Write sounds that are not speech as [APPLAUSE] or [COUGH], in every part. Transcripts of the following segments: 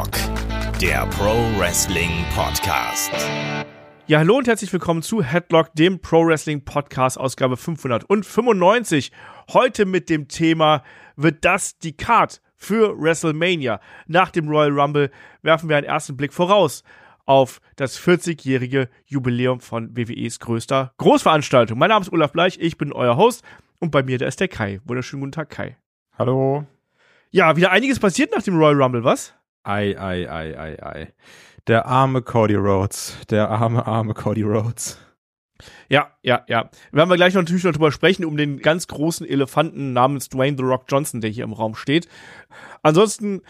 Headlock, der Pro Wrestling Podcast. Ja, hallo und herzlich willkommen zu Headlock, dem Pro Wrestling Podcast, Ausgabe 595. Heute mit dem Thema, wird das die Card für WrestleMania? Nach dem Royal Rumble werfen wir einen ersten Blick voraus auf das 40-jährige Jubiläum von WWEs größter Großveranstaltung. Mein Name ist Olaf Bleich, ich bin euer Host und bei mir da ist der Kai. Wunderschönen guten Tag, Kai. Hallo. Ja, wieder einiges passiert nach dem Royal Rumble, was? Ei, ei, ei, ei, ei. Der arme Cody Rhodes. Der arme, arme Cody Rhodes. Ja, ja, ja. Werden wir gleich noch natürlich noch drüber sprechen, um den ganz großen Elefanten namens Dwayne The Rock Johnson, der hier im Raum steht. Ansonsten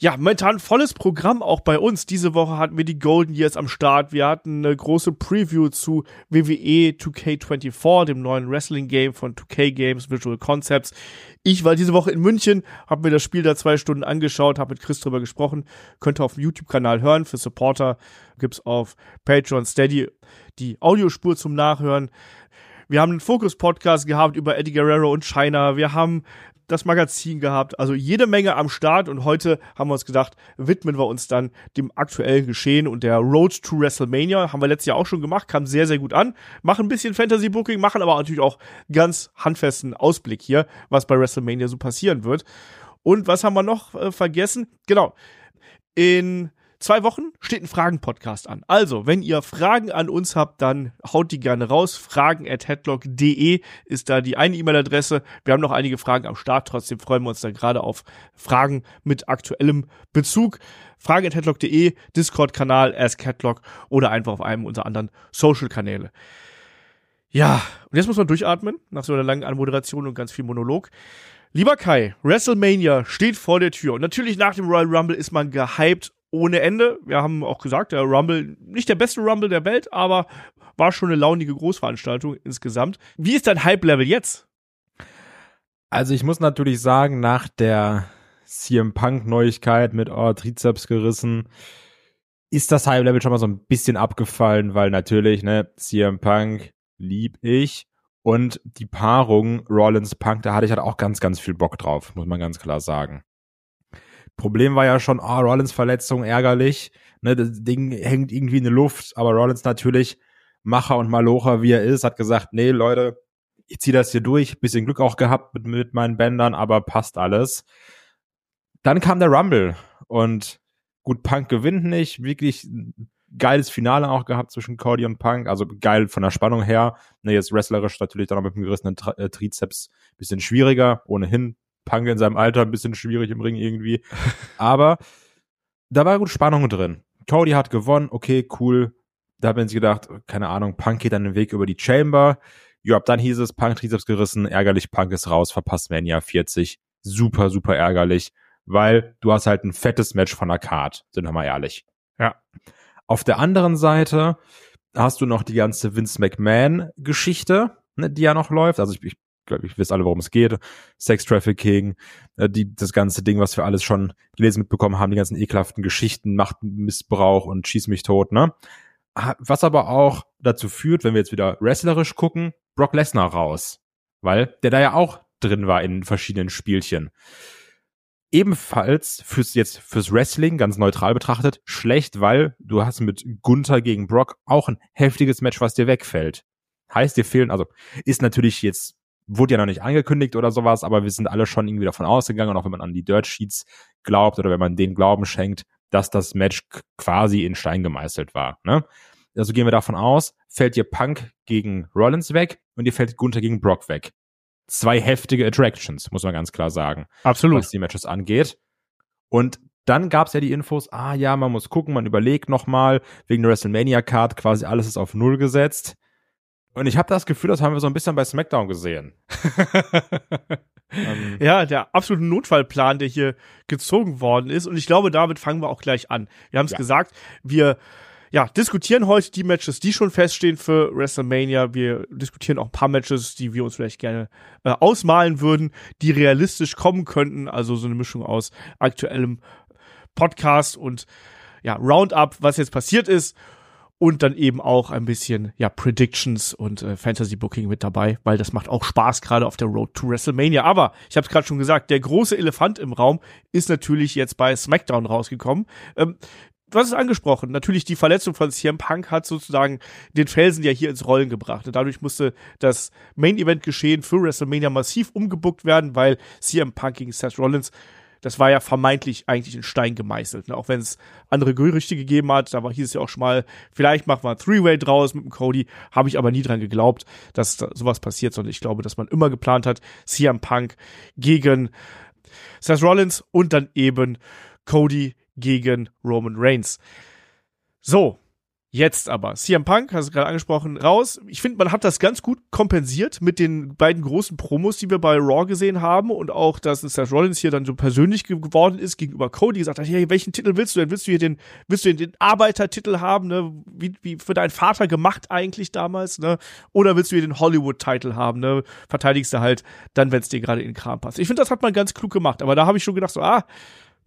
ja, momentan volles Programm auch bei uns. Diese Woche hatten wir die Golden Years am Start. Wir hatten eine große Preview zu WWE 2K24, dem neuen Wrestling-Game von 2K Games Visual Concepts. Ich war diese Woche in München, habe mir das Spiel da zwei Stunden angeschaut, habe mit Chris drüber gesprochen. Könnt ihr auf dem YouTube-Kanal hören. Für Supporter gibt's auf Patreon Steady die Audiospur zum Nachhören. Wir haben einen Fokus-Podcast gehabt über Eddie Guerrero und China. Wir haben das Magazin gehabt. Also jede Menge am Start und heute haben wir uns gedacht, widmen wir uns dann dem aktuellen Geschehen und der Road to WrestleMania. Haben wir letztes Jahr auch schon gemacht, kam sehr, sehr gut an. Machen ein bisschen Fantasy Booking, machen aber natürlich auch ganz handfesten Ausblick hier, was bei WrestleMania so passieren wird. Und was haben wir noch äh, vergessen? Genau. In zwei Wochen steht ein Fragen-Podcast an. Also, wenn ihr Fragen an uns habt, dann haut die gerne raus. Fragen at headlock.de ist da die eine E-Mail-Adresse. Wir haben noch einige Fragen am Start. Trotzdem freuen wir uns dann gerade auf Fragen mit aktuellem Bezug. Fragen at headlock.de, Discord-Kanal, Ask Headlock oder einfach auf einem unserer anderen Social-Kanäle. Ja, und jetzt muss man durchatmen, nach so einer langen Anmoderation und ganz viel Monolog. Lieber Kai, WrestleMania steht vor der Tür und natürlich nach dem Royal Rumble ist man gehypt ohne Ende. Wir haben auch gesagt, der Rumble, nicht der beste Rumble der Welt, aber war schon eine launige Großveranstaltung insgesamt. Wie ist dein Hype-Level jetzt? Also ich muss natürlich sagen, nach der CM Punk-Neuigkeit mit oh, Trizeps gerissen, ist das Hype-Level schon mal so ein bisschen abgefallen, weil natürlich, ne, CM Punk lieb ich. Und die Paarung Rollins Punk, da hatte ich halt auch ganz, ganz viel Bock drauf, muss man ganz klar sagen. Problem war ja schon, oh, Rollins Verletzung, ärgerlich. Ne, das Ding hängt irgendwie in der Luft, aber Rollins natürlich, Macher und Malocher, wie er ist, hat gesagt, nee, Leute, ich ziehe das hier durch, bisschen Glück auch gehabt mit, mit meinen Bändern, aber passt alles. Dann kam der Rumble und gut, Punk gewinnt nicht, wirklich geiles Finale auch gehabt zwischen Cody und Punk, also geil von der Spannung her. Ne, jetzt wrestlerisch natürlich dann noch mit dem gerissenen Tri äh, Trizeps bisschen schwieriger, ohnehin Punk in seinem Alter ein bisschen schwierig im Ring irgendwie. Aber da war gut Spannung drin. Cody hat gewonnen, okay, cool. Da haben sie gedacht, keine Ahnung, Punk geht dann den Weg über die Chamber. Ja, ab dann hieß es, Punk Trizeps gerissen, ärgerlich, Punk ist raus, verpasst Mania 40. Super, super ärgerlich, weil du hast halt ein fettes Match von der Card, sind wir mal ehrlich. Ja. Auf der anderen Seite hast du noch die ganze Vince McMahon Geschichte, ne, die ja noch läuft. Also ich, ich glaube, ich wisst alle, worum es geht. Sex Trafficking, äh, die, das ganze Ding, was wir alles schon gelesen mitbekommen haben, die ganzen ekelhaften Geschichten, Machtmissbrauch und schieß mich tot, ne? Was aber auch dazu führt, wenn wir jetzt wieder wrestlerisch gucken, Brock Lesnar raus. Weil der da ja auch drin war in verschiedenen Spielchen. Ebenfalls fürs jetzt fürs Wrestling ganz neutral betrachtet schlecht, weil du hast mit Gunther gegen Brock auch ein heftiges Match, was dir wegfällt. Heißt, dir fehlen, also ist natürlich jetzt wurde ja noch nicht angekündigt oder sowas, aber wir sind alle schon irgendwie davon ausgegangen, und auch wenn man an die Dirt Sheets glaubt oder wenn man den Glauben schenkt, dass das Match quasi in Stein gemeißelt war. Ne? Also gehen wir davon aus, fällt dir Punk gegen Rollins weg und dir fällt Gunther gegen Brock weg. Zwei heftige Attractions, muss man ganz klar sagen. Absolut. Was die Matches angeht. Und dann gab's ja die Infos, ah ja, man muss gucken, man überlegt nochmal, wegen der WrestleMania-Card quasi alles ist auf Null gesetzt. Und ich habe das Gefühl, das haben wir so ein bisschen bei SmackDown gesehen. [LAUGHS] ähm, ja, der absolute Notfallplan, der hier gezogen worden ist. Und ich glaube, damit fangen wir auch gleich an. Wir haben es ja. gesagt, wir ja, diskutieren heute die Matches, die schon feststehen für WrestleMania. Wir diskutieren auch ein paar Matches, die wir uns vielleicht gerne äh, ausmalen würden, die realistisch kommen könnten. Also so eine Mischung aus aktuellem Podcast und ja, Roundup, was jetzt passiert ist. Und dann eben auch ein bisschen ja Predictions und äh, Fantasy Booking mit dabei, weil das macht auch Spaß gerade auf der Road to WrestleMania. Aber ich habe es gerade schon gesagt, der große Elefant im Raum ist natürlich jetzt bei SmackDown rausgekommen. Ähm, hast es angesprochen, natürlich die Verletzung von CM Punk hat sozusagen den Felsen ja hier ins Rollen gebracht. Und dadurch musste das Main Event geschehen für WrestleMania massiv umgebuckt werden, weil CM Punk gegen Seth Rollins das war ja vermeintlich eigentlich in Stein gemeißelt. Ne? Auch wenn es andere Gerüchte gegeben hat, da war, hieß es ja auch schon mal, vielleicht machen wir ein Three-Way draus mit dem Cody, habe ich aber nie dran geglaubt, dass da sowas passiert, sondern ich glaube, dass man immer geplant hat, CM Punk gegen Seth Rollins und dann eben Cody gegen Roman Reigns. So, Jetzt aber. CM Punk, hast du gerade angesprochen, raus. Ich finde, man hat das ganz gut kompensiert mit den beiden großen Promos, die wir bei Raw gesehen haben und auch, dass Seth Rollins hier dann so persönlich geworden ist gegenüber Cody, gesagt hat, hey, welchen Titel willst du denn? Willst du hier den, willst du den Arbeitertitel haben, ne? Wie, wie für deinen Vater gemacht eigentlich damals, ne? Oder willst du hier den Hollywood-Titel haben, ne? Verteidigst du halt dann, wenn es dir gerade in den Kram passt. Ich finde, das hat man ganz klug gemacht, aber da habe ich schon gedacht, so, ah,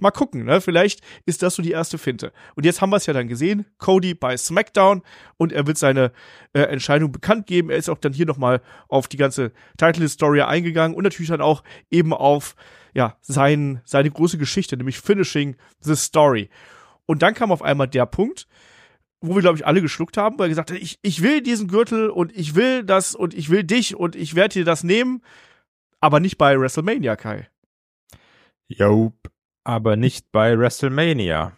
mal gucken, ne? Vielleicht ist das so die erste Finte. Und jetzt haben wir es ja dann gesehen. Cody bei SmackDown und er wird seine äh, Entscheidung bekannt geben. Er ist auch dann hier nochmal auf die ganze Title-Story eingegangen und natürlich dann auch eben auf ja, sein, seine große Geschichte, nämlich Finishing the Story. Und dann kam auf einmal der Punkt, wo wir, glaube ich, alle geschluckt haben, weil er gesagt hat, ich, ich will diesen Gürtel und ich will das und ich will dich und ich werde dir das nehmen, aber nicht bei WrestleMania, Kai. Jope aber nicht bei WrestleMania.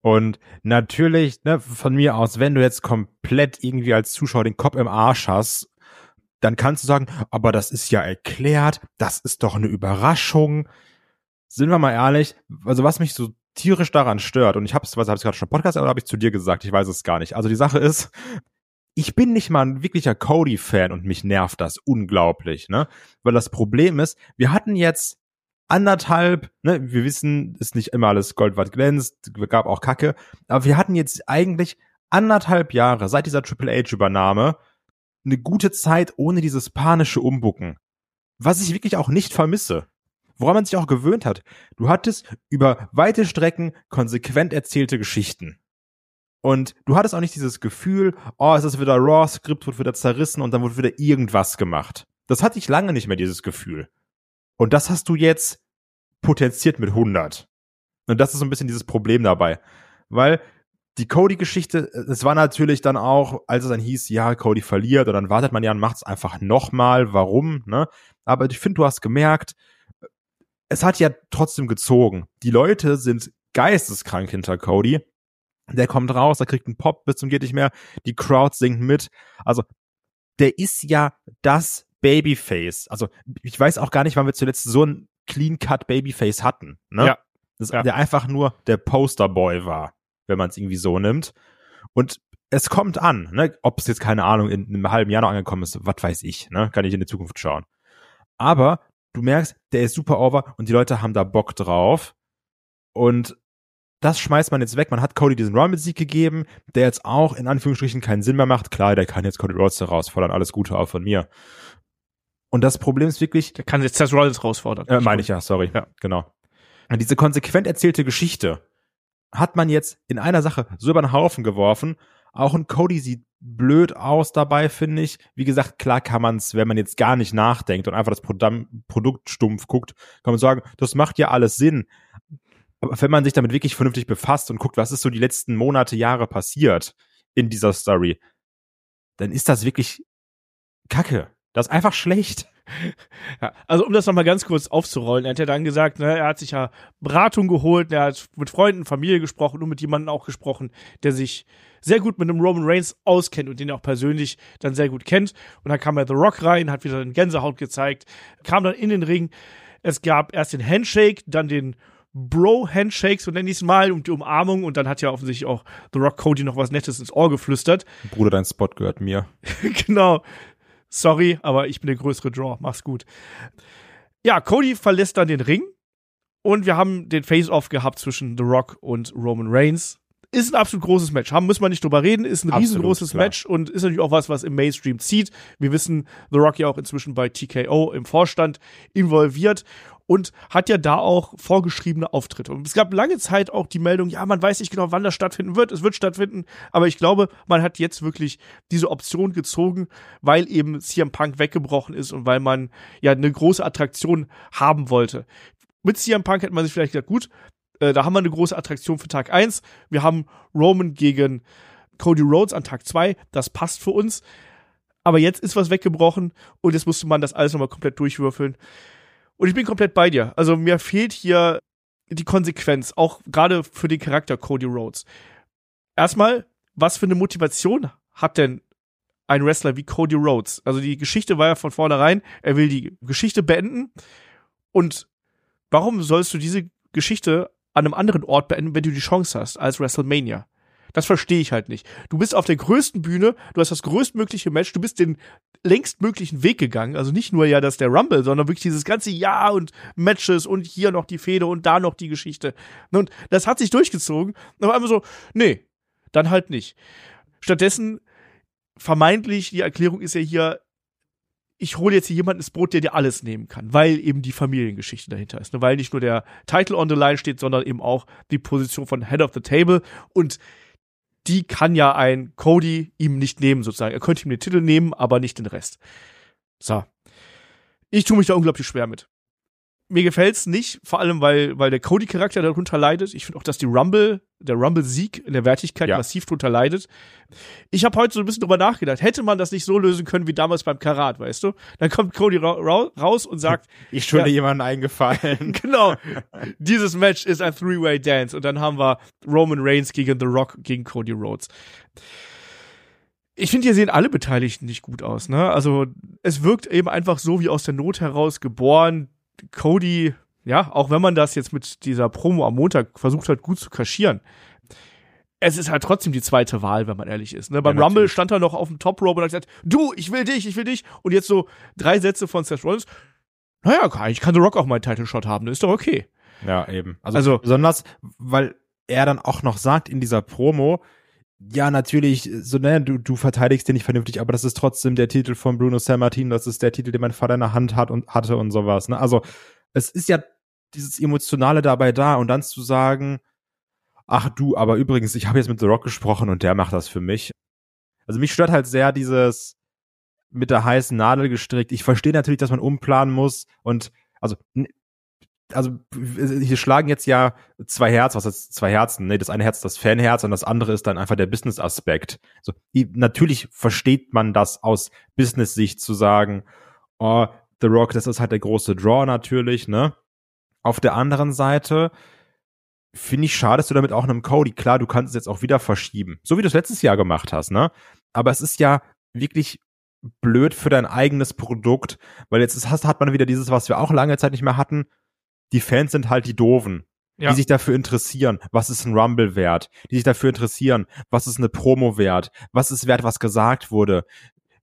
Und natürlich, ne, von mir aus, wenn du jetzt komplett irgendwie als Zuschauer den Kopf im Arsch hast, dann kannst du sagen, aber das ist ja erklärt, das ist doch eine Überraschung. Sind wir mal ehrlich, also was mich so tierisch daran stört, und ich hab's, was habe ich gerade schon im Podcast, oder habe ich zu dir gesagt, ich weiß es gar nicht. Also die Sache ist, ich bin nicht mal ein wirklicher Cody-Fan und mich nervt das unglaublich, ne? Weil das Problem ist, wir hatten jetzt anderthalb, ne, wir wissen, ist nicht immer alles Gold, was glänzt, gab auch Kacke, aber wir hatten jetzt eigentlich anderthalb Jahre seit dieser Triple H Übernahme eine gute Zeit ohne dieses panische Umbucken. Was ich wirklich auch nicht vermisse. Woran man sich auch gewöhnt hat. Du hattest über weite Strecken konsequent erzählte Geschichten. Und du hattest auch nicht dieses Gefühl, oh, es ist wieder Raw, Skript wird wieder zerrissen und dann wird wieder irgendwas gemacht. Das hatte ich lange nicht mehr, dieses Gefühl. Und das hast du jetzt potenziert mit 100. Und das ist so ein bisschen dieses Problem dabei. Weil die Cody-Geschichte, es war natürlich dann auch, als es dann hieß, ja, Cody verliert, und dann wartet man ja und macht es einfach nochmal, warum, ne? Aber ich finde, du hast gemerkt, es hat ja trotzdem gezogen. Die Leute sind geisteskrank hinter Cody. Der kommt raus, der kriegt einen Pop bis zum geht nicht mehr. Die Crowd singt mit. Also, der ist ja das Babyface. Also ich weiß auch gar nicht, wann wir zuletzt so ein Clean-Cut Babyface hatten. Ne? Ja. Das, ja. Der einfach nur der Posterboy war, wenn man es irgendwie so nimmt. Und es kommt an, ne? ob es jetzt keine Ahnung in einem halben Jahr noch angekommen ist, was weiß ich, ne? kann ich in die Zukunft schauen. Aber du merkst, der ist super over und die Leute haben da Bock drauf. Und das schmeißt man jetzt weg. Man hat Cody diesen Raw mit Sieg gegeben, der jetzt auch in Anführungsstrichen keinen Sinn mehr macht. Klar, der kann jetzt Cody Rhodes herausfordern, alles Gute auch von mir. Und das Problem ist wirklich. Der kann jetzt Seth Rollins herausfordern. Äh, meine ich ja, sorry. Ja. Genau. Und diese konsequent erzählte Geschichte hat man jetzt in einer Sache so über den Haufen geworfen. Auch ein Cody sieht blöd aus dabei, finde ich. Wie gesagt, klar kann man es, wenn man jetzt gar nicht nachdenkt und einfach das Produkt stumpf guckt, kann man sagen, das macht ja alles Sinn. Aber wenn man sich damit wirklich vernünftig befasst und guckt, was ist so die letzten Monate, Jahre passiert in dieser Story, dann ist das wirklich Kacke. Das ist einfach schlecht. Ja, also um das nochmal ganz kurz aufzurollen, er hat ja dann gesagt, ne, er hat sich ja Beratung geholt, er hat mit Freunden, Familie gesprochen und mit jemandem auch gesprochen, der sich sehr gut mit dem Roman Reigns auskennt und den er auch persönlich dann sehr gut kennt. Und dann kam er The Rock rein, hat wieder den Gänsehaut gezeigt, kam dann in den Ring. Es gab erst den Handshake, dann den Bro-Handshake, so nenne ich es mal, und die Umarmung. Und dann hat ja offensichtlich auch The Rock Cody noch was Nettes ins Ohr geflüstert. Bruder, dein Spot gehört mir. [LAUGHS] genau. Sorry, aber ich bin der größere Draw. Mach's gut. Ja, Cody verlässt dann den Ring und wir haben den Face-Off gehabt zwischen The Rock und Roman Reigns. ist ein absolut großes Match. Haben müssen wir nicht drüber reden, ist ein Absolut, riesengroßes klar. Match und ist natürlich auch was, was im Mainstream zieht. Wir wissen, The Rock ja auch inzwischen bei TKO im Vorstand involviert und hat ja da auch vorgeschriebene Auftritte. Und es gab lange Zeit auch die Meldung, ja, man weiß nicht genau, wann das stattfinden wird. Es wird stattfinden, aber ich glaube, man hat jetzt wirklich diese Option gezogen, weil eben CM Punk weggebrochen ist und weil man ja eine große Attraktion haben wollte. Mit CM Punk hätte man sich vielleicht gedacht, gut, äh, da haben wir eine große Attraktion für Tag 1. Wir haben Roman gegen Cody Rhodes an Tag 2. Das passt für uns. Aber jetzt ist was weggebrochen und jetzt musste man das alles nochmal komplett durchwürfeln. Und ich bin komplett bei dir. Also mir fehlt hier die Konsequenz, auch gerade für den Charakter Cody Rhodes. Erstmal, was für eine Motivation hat denn ein Wrestler wie Cody Rhodes? Also die Geschichte war ja von vornherein, er will die Geschichte beenden. Und warum sollst du diese Geschichte an einem anderen Ort beenden, wenn du die Chance hast, als WrestleMania? Das verstehe ich halt nicht. Du bist auf der größten Bühne, du hast das größtmögliche Match, du bist den längstmöglichen Weg gegangen. Also nicht nur ja das der Rumble, sondern wirklich dieses ganze Jahr und Matches und hier noch die Fehde und da noch die Geschichte. Und das hat sich durchgezogen. Aber einfach so, nee, dann halt nicht. Stattdessen vermeintlich, die Erklärung ist ja hier, ich hole jetzt hier jemanden ins Boot, der dir alles nehmen kann, weil eben die Familiengeschichte dahinter ist. Ne? Weil nicht nur der Title on the line steht, sondern eben auch die Position von Head of the Table. Und die kann ja ein Cody ihm nicht nehmen, sozusagen. Er könnte ihm den Titel nehmen, aber nicht den Rest. So. Ich tue mich da unglaublich schwer mit. Mir gefällt's nicht, vor allem weil, weil der Cody-Charakter darunter leidet. Ich finde auch, dass die Rumble, der Rumble-Sieg in der Wertigkeit Ja. massiv darunter leidet. Ich habe heute so ein bisschen drüber nachgedacht. Hätte man das nicht so lösen können wie damals beim Karat, weißt du? Dann kommt Cody ra ra raus und sagt, [LAUGHS] Ich schulde Ja. jemanden eingefallen. [LAUGHS] genau, dieses Match ist ein Three-Way Dance und dann haben wir Roman Reigns gegen The Rock gegen Cody Rhodes. Ich finde, hier sehen alle Beteiligten nicht gut aus, ne? Also, es wirkt eben einfach so wie aus der Not heraus geboren. Cody, ja, auch wenn man das jetzt mit dieser Promo am Montag versucht hat, gut zu kaschieren. Es ist halt trotzdem die zweite Wahl, wenn man ehrlich ist. Ne? Beim Ja, Rumble stand er noch auf dem Top Rope und hat gesagt, du, ich will dich, ich will dich. Und jetzt so drei Sätze von Seth Rollins. Naja, eigentlich kann The Rock auch mal einen Title Shot haben, das ist doch okay. Ja, eben. Also, Also- besonders, weil er dann auch noch sagt in dieser Promo, ja, natürlich, so, ne, du, du verteidigst den nicht vernünftig, aber das ist trotzdem der Titel von Bruno Sammartin, das ist der Titel, den mein Vater in der Hand hat und hatte und sowas, ne? Also, es ist ja dieses Emotionale dabei da und dann zu sagen, ach du, aber übrigens, ich habe jetzt mit The Rock gesprochen und der macht das für mich. Also mich stört halt sehr dieses mit der heißen Nadel gestrickt. Ich verstehe natürlich, dass man umplanen muss und also also hier schlagen jetzt ja zwei Herz, was ist zwei Herzen? Nee, das eine Herz ist das Fanherz und das andere ist dann einfach der Business-Aspekt. So, i- natürlich versteht man das aus Business-Sicht zu sagen, oh, The Rock, das ist halt der große Draw natürlich, ne? Auf der anderen Seite finde ich schade, dass du damit auch einem Cody, klar, du kannst es jetzt auch wieder verschieben. So wie du es letztes Jahr gemacht hast, ne? Aber es ist ja wirklich blöd für dein eigenes Produkt, weil jetzt ist, hat man wieder dieses, was wir auch lange Zeit nicht mehr hatten. Die Fans sind halt die Doofen, Ja. die sich dafür interessieren, was ist ein Rumble wert, die sich dafür interessieren, was ist eine Promo wert, was ist wert, was gesagt wurde,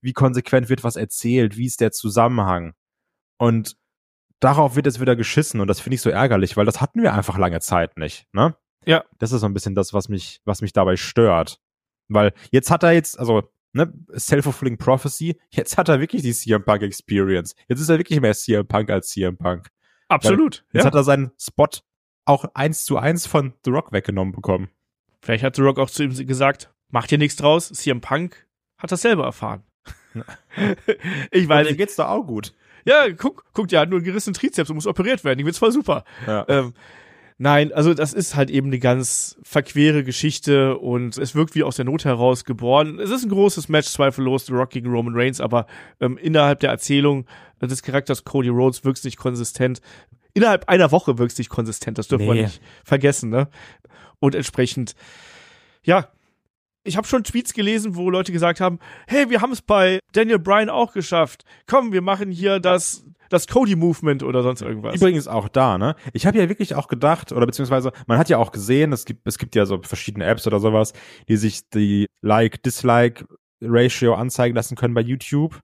wie konsequent wird was erzählt, wie ist der Zusammenhang. Und darauf wird jetzt wieder geschissen und das finde ich so ärgerlich, weil das hatten wir einfach lange Zeit nicht, ne? Ja. Das ist so ein bisschen das, was mich, was mich dabei stört. Weil jetzt hat er jetzt, also, ne, Self-Fulfilling Prophecy, jetzt hat er wirklich die CM Punk Experience. Jetzt ist er wirklich mehr CM Punk als CM Punk. Absolut. Jetzt Ja. hat er seinen Spot auch eins zu eins von The Rock weggenommen bekommen. Vielleicht hat The Rock auch zu ihm gesagt, mach dir nichts draus, CM Punk hat das selber erfahren. [LAUGHS] ich weiß dem nicht. geht's doch auch gut. Ja, guck, guck, der hat nur einen gerissenen Trizeps und muss operiert werden. Die wird's voll super. Ja. Ähm, nein, also das ist halt eben eine ganz verquere Geschichte und es wirkt wie aus der Not heraus geboren. Es ist ein großes Match, zweifellos, The Rock gegen Roman Reigns, aber ähm, innerhalb der Erzählung des Charakters Cody Rhodes wirkt's nicht konsistent. Innerhalb einer Woche wirkt's nicht konsistent, das dürfen wir Nee. nicht vergessen, ne? Und entsprechend, ja, ich habe schon Tweets gelesen, wo Leute gesagt haben, hey, wir haben es bei Daniel Bryan auch geschafft. Komm, wir machen hier das, das Cody-Movement oder sonst irgendwas. Übrigens auch da, ne? Ich habe ja wirklich auch gedacht, oder beziehungsweise, man hat ja auch gesehen, es gibt, es gibt ja so verschiedene Apps oder sowas, die sich die Like-Dislike-Ratio anzeigen lassen können bei YouTube.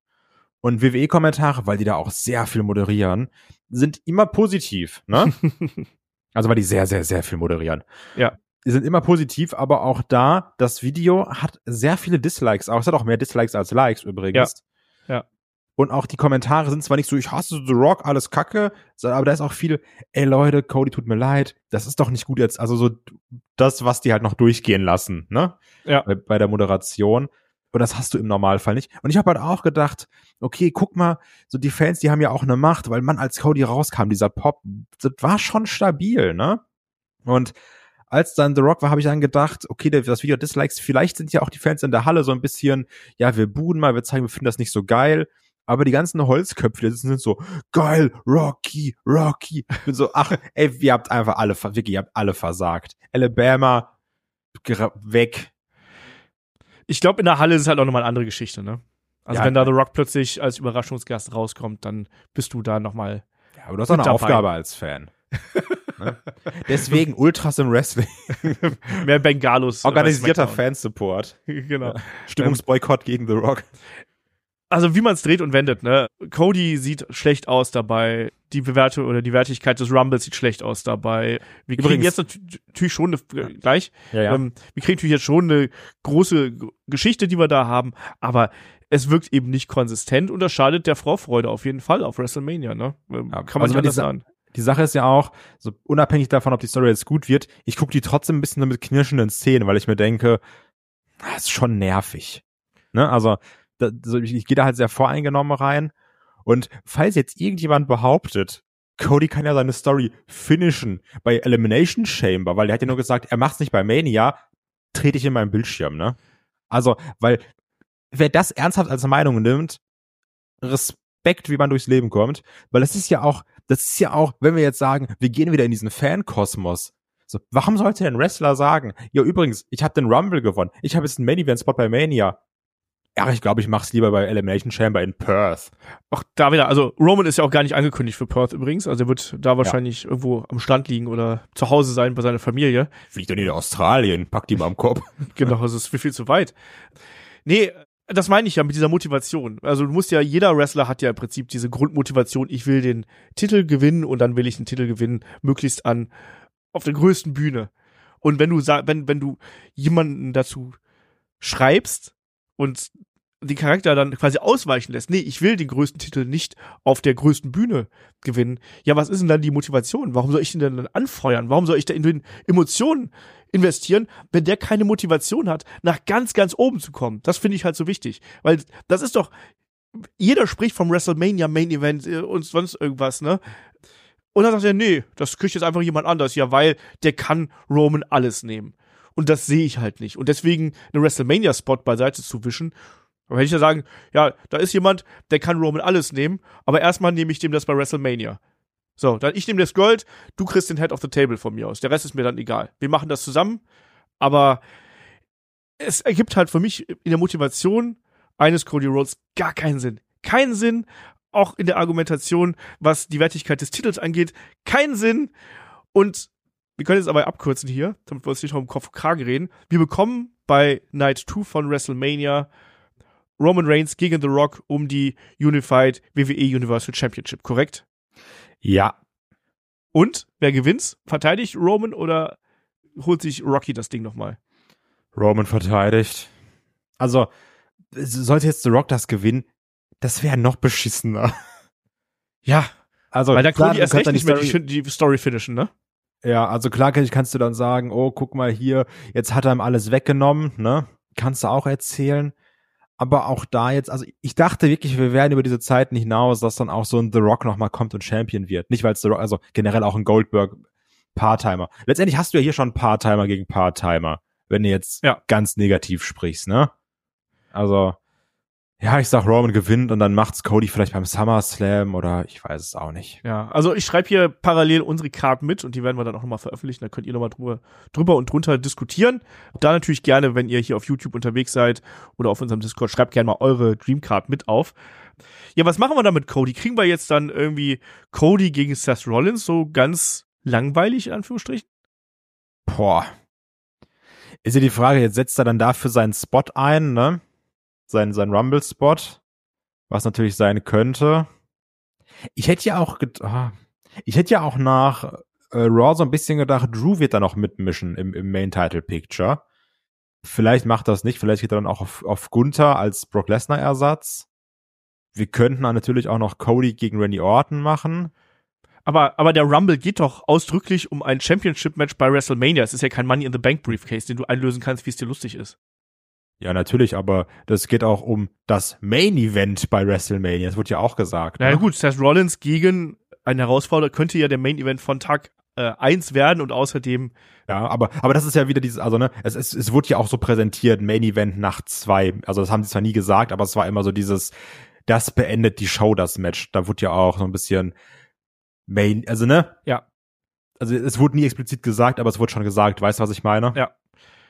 Und WWE-Kommentare, weil die da auch sehr viel moderieren, sind immer positiv, ne? [LAUGHS] also weil die sehr, sehr, sehr viel moderieren. Ja. sind immer positiv, aber auch da, das Video hat sehr viele Dislikes. Auch es hat auch mehr Dislikes als Likes übrigens. Ja. ja. Und auch die Kommentare sind zwar nicht so, ich hasse The Rock, alles Kacke, aber da ist auch viel, ey Leute, Cody tut mir leid, das ist doch nicht gut jetzt. Also so das, was die halt noch durchgehen lassen, ne? Ja. Bei, bei der Moderation. Und das hast du im Normalfall nicht. Und ich habe halt auch gedacht, okay, guck mal, so die Fans, die haben ja auch eine Macht, weil man als Cody rauskam, dieser Pop, das war schon stabil, ne? Und als dann The Rock war, habe ich dann gedacht, okay, das Video Dislikes, vielleicht sind ja auch die Fans in der Halle so ein bisschen, ja, wir buhen mal, wir zeigen, wir finden das nicht so geil. Aber die ganzen Holzköpfe, die sind so, geil, Rocky, Rocky. Ich bin so, ach, ey, ihr habt einfach alle, wirklich, ihr habt alle versagt. Alabama, weg. Ich glaube, in der Halle ist es halt auch nochmal eine andere Geschichte, ne? Also Ja, wenn da The Rock plötzlich als Überraschungsgast rauskommt, dann bist du da nochmal. Ja, aber du hast auch eine dabei. Aufgabe als Fan. ne? [LAUGHS] Deswegen Ultras im Wrestling. [LAUGHS] Mehr Bengalos. äh, Organisierter Fansupport. [LAUGHS] Genau. Stimmungsboykott gegen The Rock. Also wie man es dreht und wendet, ne? Cody sieht schlecht aus dabei. Die Bewerte oder die Wertigkeit des Rumbles sieht schlecht aus dabei. Wir kriegen Übrigens- jetzt nat- natürlich schon eine, äh, gleich. Ja, Ähm, wir kriegen natürlich jetzt schon eine große Geschichte, die wir da haben, aber es wirkt eben nicht konsistent und das schadet der Vorfreude auf jeden Fall auf WrestleMania, ne? Ähm, Ja, Kann man also nicht anders sagen. Die Sache ist ja auch, so unabhängig davon, ob die Story jetzt gut wird, ich gucke die trotzdem ein bisschen mit knirschenden Szenen, weil ich mir denke, das ist schon nervig. Ne? Also da, ich, ich gehe da halt sehr voreingenommen rein. Und falls jetzt irgendjemand behauptet, Cody kann ja seine Story finishen bei Elimination Chamber, weil der hat ja nur gesagt, er macht's nicht bei Mania, trete ich in meinen Bildschirm, ne? Also, weil wer das ernsthaft als Meinung nimmt, Respekt, wie man durchs Leben kommt, weil das ist ja auch, das ist ja auch, wenn wir jetzt sagen, wir gehen wieder in diesen Fan-Kosmos. So, warum sollte ein Wrestler sagen, ja übrigens, ich habe den Rumble gewonnen, ich habe jetzt einen Main-Event-Spot bei Mania. Ja, ich glaube, ich mach's lieber bei Elimination Chamber in Perth. Auch da wieder, also Roman ist ja auch gar nicht angekündigt für Perth übrigens, also er wird da wahrscheinlich irgendwo am Strand liegen oder zu Hause sein bei seiner Familie. Fliegt doch nicht nach Australien, pack die mal am Kopf. [LAUGHS] Genau, also es ist viel, viel zu weit. Nee, das meine ich ja mit dieser Motivation. Also du musst ja, jeder Wrestler hat ja im Prinzip diese Grundmotivation, ich will den Titel gewinnen und dann will ich den Titel gewinnen, möglichst an auf der größten Bühne. Und wenn du wenn, wenn du jemanden dazu schreibst und den Charakter dann quasi ausweichen lässt, nee, ich will den größten Titel nicht auf der größten Bühne gewinnen. Ja, was ist denn dann die Motivation? Warum soll ich den dann anfeuern? Warum soll ich da in den Emotionen investieren, wenn der keine Motivation hat, nach ganz, ganz oben zu kommen? Das finde ich halt so wichtig. Weil das ist doch, jeder spricht vom WrestleMania Main Event äh, und sonst irgendwas, ne? Und dann sagt er, nee, das kriegt jetzt einfach jemand anders, ja, weil der kann Roman alles nehmen. Und das sehe ich halt nicht. Und deswegen einen WrestleMania-Spot beiseite zu wischen, aber hätte ich ja sagen, ja, da ist jemand, der kann Roman alles nehmen, aber erstmal nehme ich dem das bei WrestleMania. So, dann ich nehme das Gold, du kriegst den Head of the Table von mir aus. Der Rest ist mir dann egal. Wir machen das zusammen, aber es ergibt halt für mich in der Motivation eines Cody Rhodes gar keinen Sinn. Keinen Sinn, auch in der Argumentation, was die Wertigkeit des Titels angeht, keinen Sinn. Und wir können jetzt aber abkürzen hier, damit wir uns nicht noch um Kopf Kragen reden. Wir bekommen bei Night 2 von WrestleMania Roman Reigns gegen The Rock um die Unified WWE Universal Championship, korrekt? Ja. Und wer gewinnt? Verteidigt Roman oder holt sich Rocky das Ding nochmal? Roman verteidigt. Also, sollte jetzt The Rock das gewinnen, das wäre noch beschissener. [LAUGHS] Ja, Also, weil dann klar, Cody du erst kannst recht nicht mehr die Story- die, die Story finishen, ne? Ja, also klar kann- kannst du dann sagen, oh, guck mal hier, jetzt hat er ihm alles weggenommen, ne? Kannst du auch erzählen. Aber auch da jetzt, also ich dachte wirklich, wir werden über diese Zeiten hinaus, dass dann auch so ein The Rock nochmal kommt und Champion wird. Nicht, weil es The Rock, also generell auch ein Goldberg Part-Timer. Letztendlich hast du ja hier schon Part-Timer gegen Part-Timer, wenn du jetzt Ja. ganz negativ sprichst, ne? Also, ja, ich sag, Roman gewinnt und dann macht's Cody vielleicht beim SummerSlam oder ich weiß es auch nicht. Ja, also ich schreibe hier parallel unsere Card mit und die werden wir dann auch nochmal veröffentlichen. Da könnt ihr nochmal drüber, drüber und drunter diskutieren. Da natürlich gerne, wenn ihr hier auf YouTube unterwegs seid oder auf unserem Discord, schreibt gerne mal eure Dreamcard mit auf. Ja, was machen wir da mit Cody? Kriegen wir jetzt dann irgendwie Cody gegen Seth Rollins so ganz langweilig in Anführungsstrichen? Boah. Ist ja die Frage, jetzt setzt er dann dafür seinen Spot ein, ne? Sein, sein Rumble-Spot. Was natürlich sein könnte. Ich hätte ja auch, ah, ich hätte ja auch nach äh, Raw so ein bisschen gedacht, Drew wird da noch mitmischen im, im Main Title Picture. Vielleicht macht das nicht, vielleicht geht er dann auch auf, auf Gunther als Brock Lesnar Ersatz. Wir könnten dann natürlich auch noch Cody gegen Randy Orton machen. Aber, aber der Rumble geht doch ausdrücklich um ein Championship-Match bei WrestleMania. Es ist ja kein Money in the Bank Briefcase, den du einlösen kannst, wie es dir lustig ist. Ja, natürlich, aber das geht auch um das Main Event bei WrestleMania. Das wurde ja auch gesagt. Na ja, ne? gut, Seth Rollins gegen einen Herausforderer könnte ja der Main Event von Tag äh, 1 werden und außerdem Ja, aber, aber das ist ja wieder dieses, also ne, es, es, es wurde ja auch so präsentiert, Main Event Nacht zwei. Also das haben sie zwar nie gesagt, aber es war immer so dieses, das beendet die Show, das Match. Da wurde ja auch so ein bisschen Main, also ne? Ja. Also es wurde nie explizit gesagt, aber es wurde schon gesagt. Weißt du, was ich meine? Ja.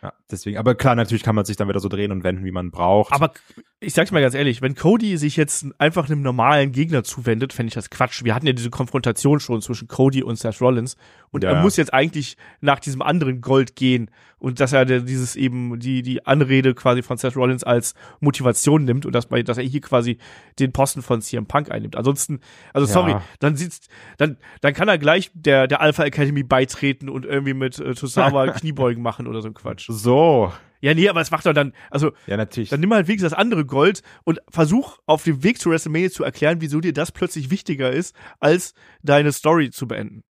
Ja, deswegen. Aber klar, natürlich kann man sich dann wieder so drehen und wenden, wie man braucht. Aber ich sag's mal ganz ehrlich, wenn Cody sich jetzt einfach einem normalen Gegner zuwendet, fände ich das Quatsch. Wir hatten ja diese Konfrontation schon zwischen Cody und Seth Rollins und Ja, er muss jetzt eigentlich nach diesem anderen Gold gehen und dass er dieses eben die die Anrede quasi von Seth Rollins als Motivation nimmt und dass bei dass er hier quasi den Posten von CM Punk einnimmt. Ansonsten, also Ja. sorry, dann sitzt dann dann kann er gleich der der Alpha Academy beitreten und irgendwie mit äh, Tosawa [LAUGHS] Kniebeugen machen oder so ein Quatsch. so. Ja, nee, aber es macht doch dann also Ja, natürlich. dann nimm halt wenigstens das andere Gold und versuch auf dem Weg zu WrestleMania zu erklären, wieso dir das plötzlich wichtiger ist, als deine Story zu beenden.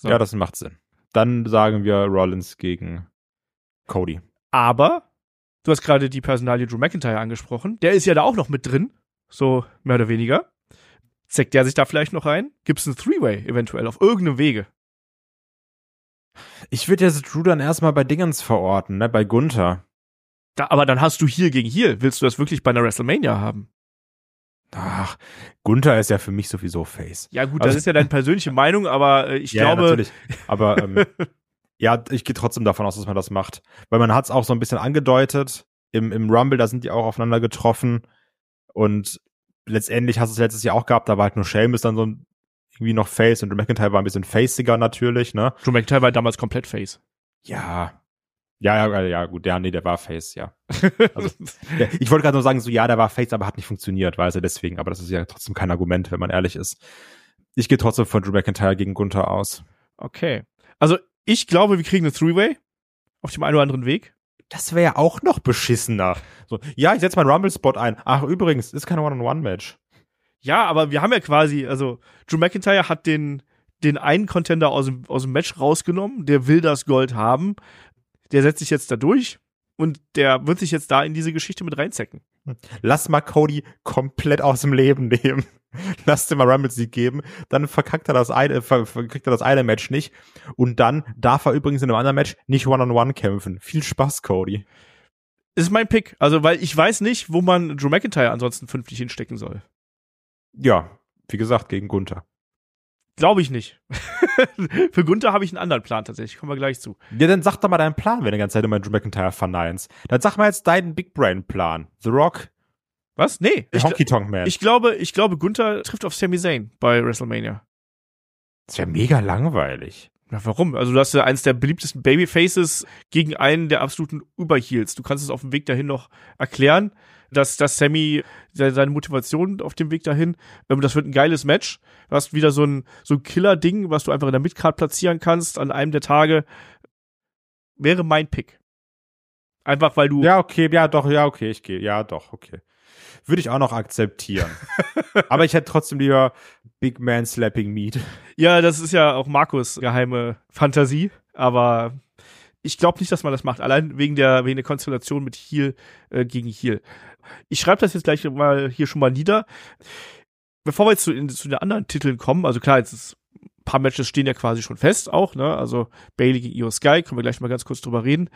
So. Ja, das macht Sinn. Dann sagen wir Rollins gegen Cody. Aber du hast gerade die Personalie Drew McIntyre angesprochen. Der ist ja da auch noch mit drin, so mehr oder weniger. Zeckt der sich da vielleicht noch rein? Gibt's ein Three-Way eventuell auf irgendeinem Wege? Ich würde jetzt Drew dann erstmal bei Dingens verorten, ne, bei Gunther. Da, aber dann hast du hier gegen hier. Willst du das wirklich bei einer WrestleMania haben? Ach, Gunther ist ja für mich sowieso Face. Ja gut, Also- das ist ja deine persönliche Meinung, aber äh, ich ja, ja, glaube, natürlich. Aber ähm, [LAUGHS] ja, ich gehe trotzdem davon aus, dass man das macht. Weil man hat es auch so ein bisschen angedeutet. Im, Im Rumble, da sind die auch aufeinander getroffen. Und letztendlich hast du es letztes Jahr auch gehabt, da war halt nur Sheamus dann so ein, irgendwie noch Face und Drew McIntyre war ein bisschen faciger natürlich, ne? Drew McIntyre war damals komplett Face. Ja. Ja, ja, ja, gut, ja, nee, der war Face, ja. [LAUGHS] Also, ich wollte gerade nur sagen, so ja, der war Face, aber hat nicht funktioniert, weiß er deswegen. Aber das ist ja trotzdem kein Argument, wenn man ehrlich ist. Ich gehe trotzdem von Drew McIntyre gegen Gunther aus. Okay. Also ich glaube, wir kriegen eine Three-Way auf dem einen oder anderen Weg. Das wäre ja auch noch beschissener. So, ja, ich setze meinen Rumble-Spot ein. Ach, übrigens, ist kein One-on-One-Match. Ja, aber wir haben ja quasi, also Drew McIntyre hat den, den einen Contender aus dem, aus dem Match rausgenommen, der will das Gold haben, der setzt sich jetzt da durch und der wird sich jetzt da in diese Geschichte mit reinzecken. Lass mal Cody komplett aus dem Leben nehmen. [LAUGHS] Lass dir mal Rumble-Sieg geben. Dann verkackt er das eine, ver, ver, kriegt er das eine Match nicht. Und dann darf er übrigens in einem anderen Match nicht One-on-One kämpfen. Viel Spaß, Cody. Ist mein Pick, also weil ich weiß nicht, wo man Drew McIntyre ansonsten fünftig hinstecken soll. Ja, wie gesagt, gegen Gunther. Glaube ich nicht. [LAUGHS] Für Gunther habe ich einen anderen Plan tatsächlich, kommen wir gleich zu. Ja, dann sag doch mal deinen Plan, wenn du die ganze Zeit immer Drew McIntyre verneinst. Dann sag mal jetzt deinen Big Brain Plan. The Rock, Was? Nee, ich, Honky Tonk Man. ich glaube, ich glaube Gunther trifft auf Sami Zayn bei WrestleMania. das wäre mega langweilig. Na, warum? Also, du hast ja eins der beliebtesten Babyfaces gegen einen der absoluten Überheels. Du kannst es auf dem Weg dahin noch erklären, dass, dass Sammy se- seine Motivation auf dem Weg dahin, ähm, das wird ein geiles Match. Du hast wieder so ein, so ein Killer-Ding, was du einfach in der Midcard platzieren kannst an einem der Tage. Wäre mein Pick. Einfach weil du, Ja, okay, ja, doch, ja, okay, ich gehe. Ja, doch, okay. Würde ich auch noch akzeptieren. [LAUGHS] Aber ich hätte trotzdem lieber Big Man Slapping Meat. ja, das ist ja auch Markus geheime Fantasie, aber ich glaube nicht, dass man das macht. Allein wegen der, wegen der Konstellation mit Heal äh, gegen Heal. Ich schreibe das jetzt gleich mal hier schon mal nieder. Bevor wir jetzt zu, in, zu den anderen Titeln kommen, also klar, jetzt ist, ein paar Matches stehen ja quasi schon fest auch, ne? Also Bailey gegen Io Sky, können wir gleich mal ganz kurz drüber reden.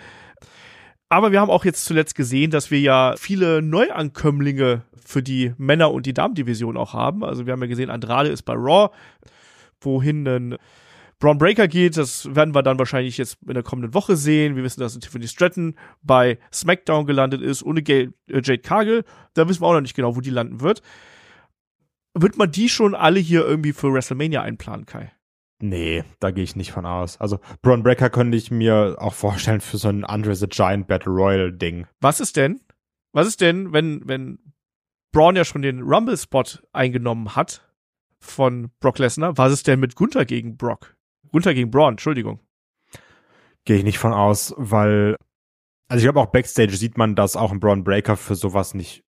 Aber wir haben auch jetzt zuletzt gesehen, dass wir ja viele Neuankömmlinge für die Männer- und die Damendivision auch haben. Also wir haben ja gesehen, Andrade ist bei Raw, wohin ein Braun Breaker geht. Das werden wir dann wahrscheinlich jetzt in der kommenden Woche sehen. Wir wissen, dass Tiffany Stratton bei SmackDown gelandet ist, ohne äh, Jade Cargill. Da wissen wir auch noch nicht genau, wo die landen wird. Wird man die schon alle hier irgendwie für WrestleMania einplanen, Kai? Nee, da gehe ich nicht von aus. Also, Braun Breaker könnte ich mir auch vorstellen für so ein Andre the Giant Battle Royal Ding. Was ist denn? Was ist denn, wenn, wenn Braun ja schon den Rumble-Spot eingenommen hat von Brock Lesnar? Was ist denn mit Gunther gegen Brock? Gunther gegen Braun, Entschuldigung. Gehe ich nicht von aus, weil, also ich glaube auch Backstage sieht man, dass auch ein Braun Breaker für sowas nicht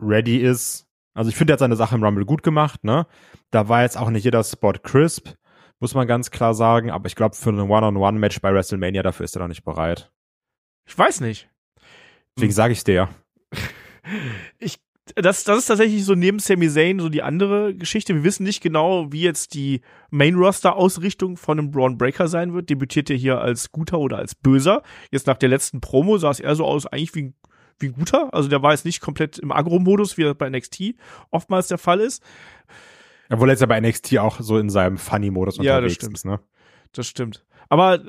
ready ist. Also ich finde, er hat seine Sache im Rumble gut gemacht, ne? Da war jetzt auch nicht jeder Spot crisp, muss man ganz klar sagen, aber ich glaube, für ein One-on-One-Match bei WrestleMania, dafür ist er noch nicht bereit. Ich weiß nicht. Deswegen sage ich dir ja. [LAUGHS] Ich, das, das ist tatsächlich so neben Sami Zayn so die andere Geschichte. Wir wissen nicht genau, wie jetzt die Main-Roster-Ausrichtung von einem Braun Breaker sein wird. Debütiert er hier als Guter oder als Böser? Jetzt nach der letzten Promo sah es eher so aus, eigentlich wie ein, wie ein Guter. Also der war jetzt nicht komplett im Agro-Modus, wie das bei NXT oftmals der Fall ist. Obwohl er jetzt ja bei NXT auch so in seinem Funny-Modus Ja, das unterwegs stimmt. ist, ne? Das stimmt. Aber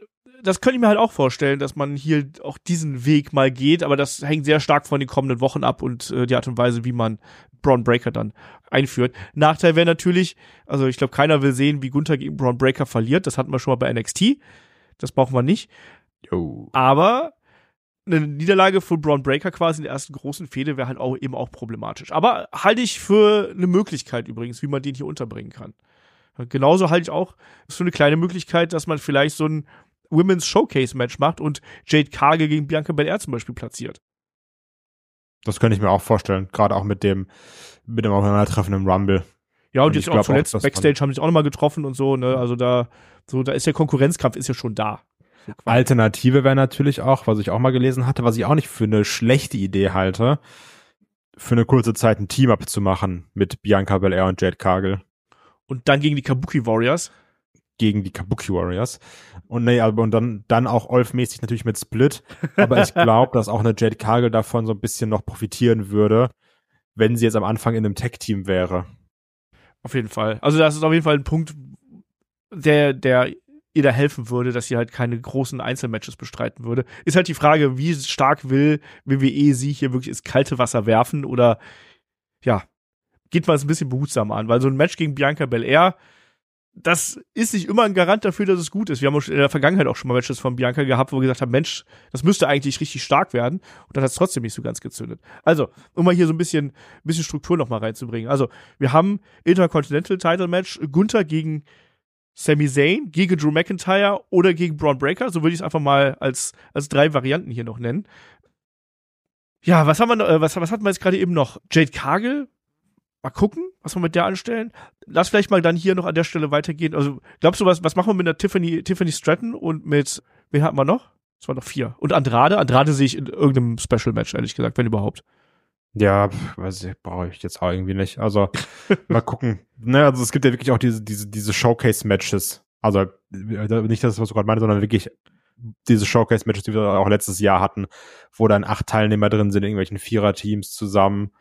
das könnte ich mir halt auch vorstellen, dass man hier auch diesen Weg mal geht, aber das hängt sehr stark von den kommenden Wochen ab und äh, die Art und Weise, wie man Braun Breaker dann einführt. Nachteil wäre natürlich, also ich glaube, keiner will sehen, wie Gunther gegen Braun Breaker verliert. Das hatten wir schon mal bei NXT. Das brauchen wir nicht. Jo. Aber eine Niederlage von Braun Breaker quasi in der ersten großen Fehde wäre halt auch eben auch problematisch. Aber halte ich für eine Möglichkeit übrigens, wie man den hier unterbringen kann. Genauso halte ich auch so eine kleine Möglichkeit, dass man vielleicht so ein Women's Showcase Match macht und Jade Cargill gegen Bianca Belair zum Beispiel platziert. Das könnte ich mir auch vorstellen, gerade auch mit dem, mit dem Aufeinandertreffen im Rumble. Ja, und, Und jetzt auch zuletzt auch, Backstage haben sich auch nochmal getroffen und so, ne? Also da, so, da ist der Konkurrenzkampf ist ja schon da. So. Alternative wäre natürlich auch, was ich auch mal gelesen hatte, was ich auch nicht für eine schlechte Idee halte, für eine kurze Zeit ein Team-Up zu machen mit Bianca Belair und Jade Cargill Und dann gegen die Kabuki Warriors. Gegen die Kabuki Warriors. Und nee, aber und dann, dann auch Olf-mäßig natürlich mit Split. Aber ich glaube, dass auch eine Jade Cargill davon so ein bisschen noch profitieren würde, wenn sie jetzt am Anfang in einem Tech-Team wäre. Auf jeden Fall. Also das ist auf jeden Fall ein Punkt, der, der ihr da helfen würde, dass sie halt keine großen Einzelmatches bestreiten würde. Ist halt die Frage, wie stark will WWE sie hier wirklich ins kalte Wasser werfen oder ja, geht man es ein bisschen behutsam an, weil so ein Match gegen Bianca Belair, das ist nicht immer ein Garant dafür, dass es gut ist. Wir haben in der Vergangenheit auch schon mal Matches von Bianca gehabt, wo wir gesagt haben, Mensch, das müsste eigentlich richtig stark werden. Und dann hat es trotzdem nicht so ganz gezündet. Also, um mal hier so ein bisschen, ein bisschen Struktur noch mal reinzubringen. Also, wir haben Intercontinental Title Match Gunther gegen Sami Zayn, gegen Drew McIntyre oder gegen Braun Breaker. So würde ich es einfach mal als, als drei Varianten hier noch nennen. Ja, was haben wir äh, was, was hatten wir jetzt gerade eben noch? Jade Cargill? Mal gucken, was wir mit der anstellen. Lass vielleicht mal dann hier noch an der Stelle weitergehen. Also, glaubst du, was, was machen wir mit der Tiffany, Tiffany Stratton und mit, wen hatten wir noch? Es waren noch vier. Und Andrade? Andrade sehe ich in irgendeinem Special Match, ehrlich gesagt, wenn überhaupt. Ja, weiß ich, brauche ich jetzt auch irgendwie nicht. Also, [LAUGHS] mal gucken. Ne, also es gibt ja wirklich auch diese, diese, diese Showcase-Matches. Also, äh, nicht das, was du gerade meinst, sondern wirklich diese Showcase-Matches, die wir auch letztes Jahr hatten, wo dann acht Teilnehmer drin sind in irgendwelchen Vierer-Teams zusammen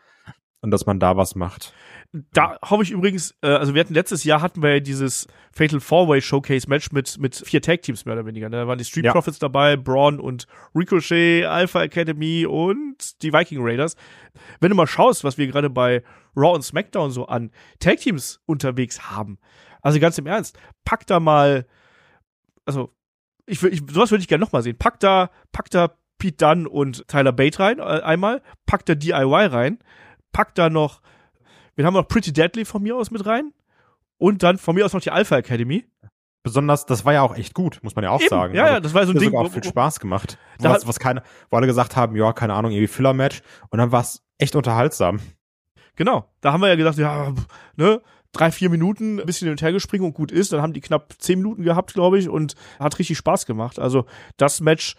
und dass man da was macht. Da hoffe ich übrigens, äh, also wir hatten letztes Jahr hatten wir ja dieses Fatal Four-Way Showcase Match mit, mit vier Tag-Teams mehr oder weniger. Ne? Da waren die Street Ja. Profits dabei, Braun und Ricochet, Alpha Academy und die Viking Raiders. Wenn du mal schaust, was wir gerade bei Raw und SmackDown so an Tag-Teams unterwegs haben, also ganz im Ernst, pack da mal, also ich, ich sowas würde ich gerne nochmal sehen. Pack da, pack da Pete Dunne und Tyler Bate rein, äh, einmal, pack da DIY rein, pack da noch wir haben noch Pretty Deadly von mir aus mit rein. Und dann von mir aus noch die Alpha Academy. Besonders, das war ja auch echt gut, muss man ja auch Eben, sagen. ja, Also, ja, das war so ein hat Ding, sogar wo- auch viel Spaß gemacht. Da Was, was keine, wo alle gesagt haben, ja, keine Ahnung, irgendwie Filler-Match. Und dann war es echt unterhaltsam. Genau. Da haben wir ja gesagt, ja, ne, drei, vier Minuten, ein bisschen hin und her gespringen und gut ist. Dann haben die knapp zehn Minuten gehabt, glaube ich, und hat richtig Spaß gemacht. Also das Match,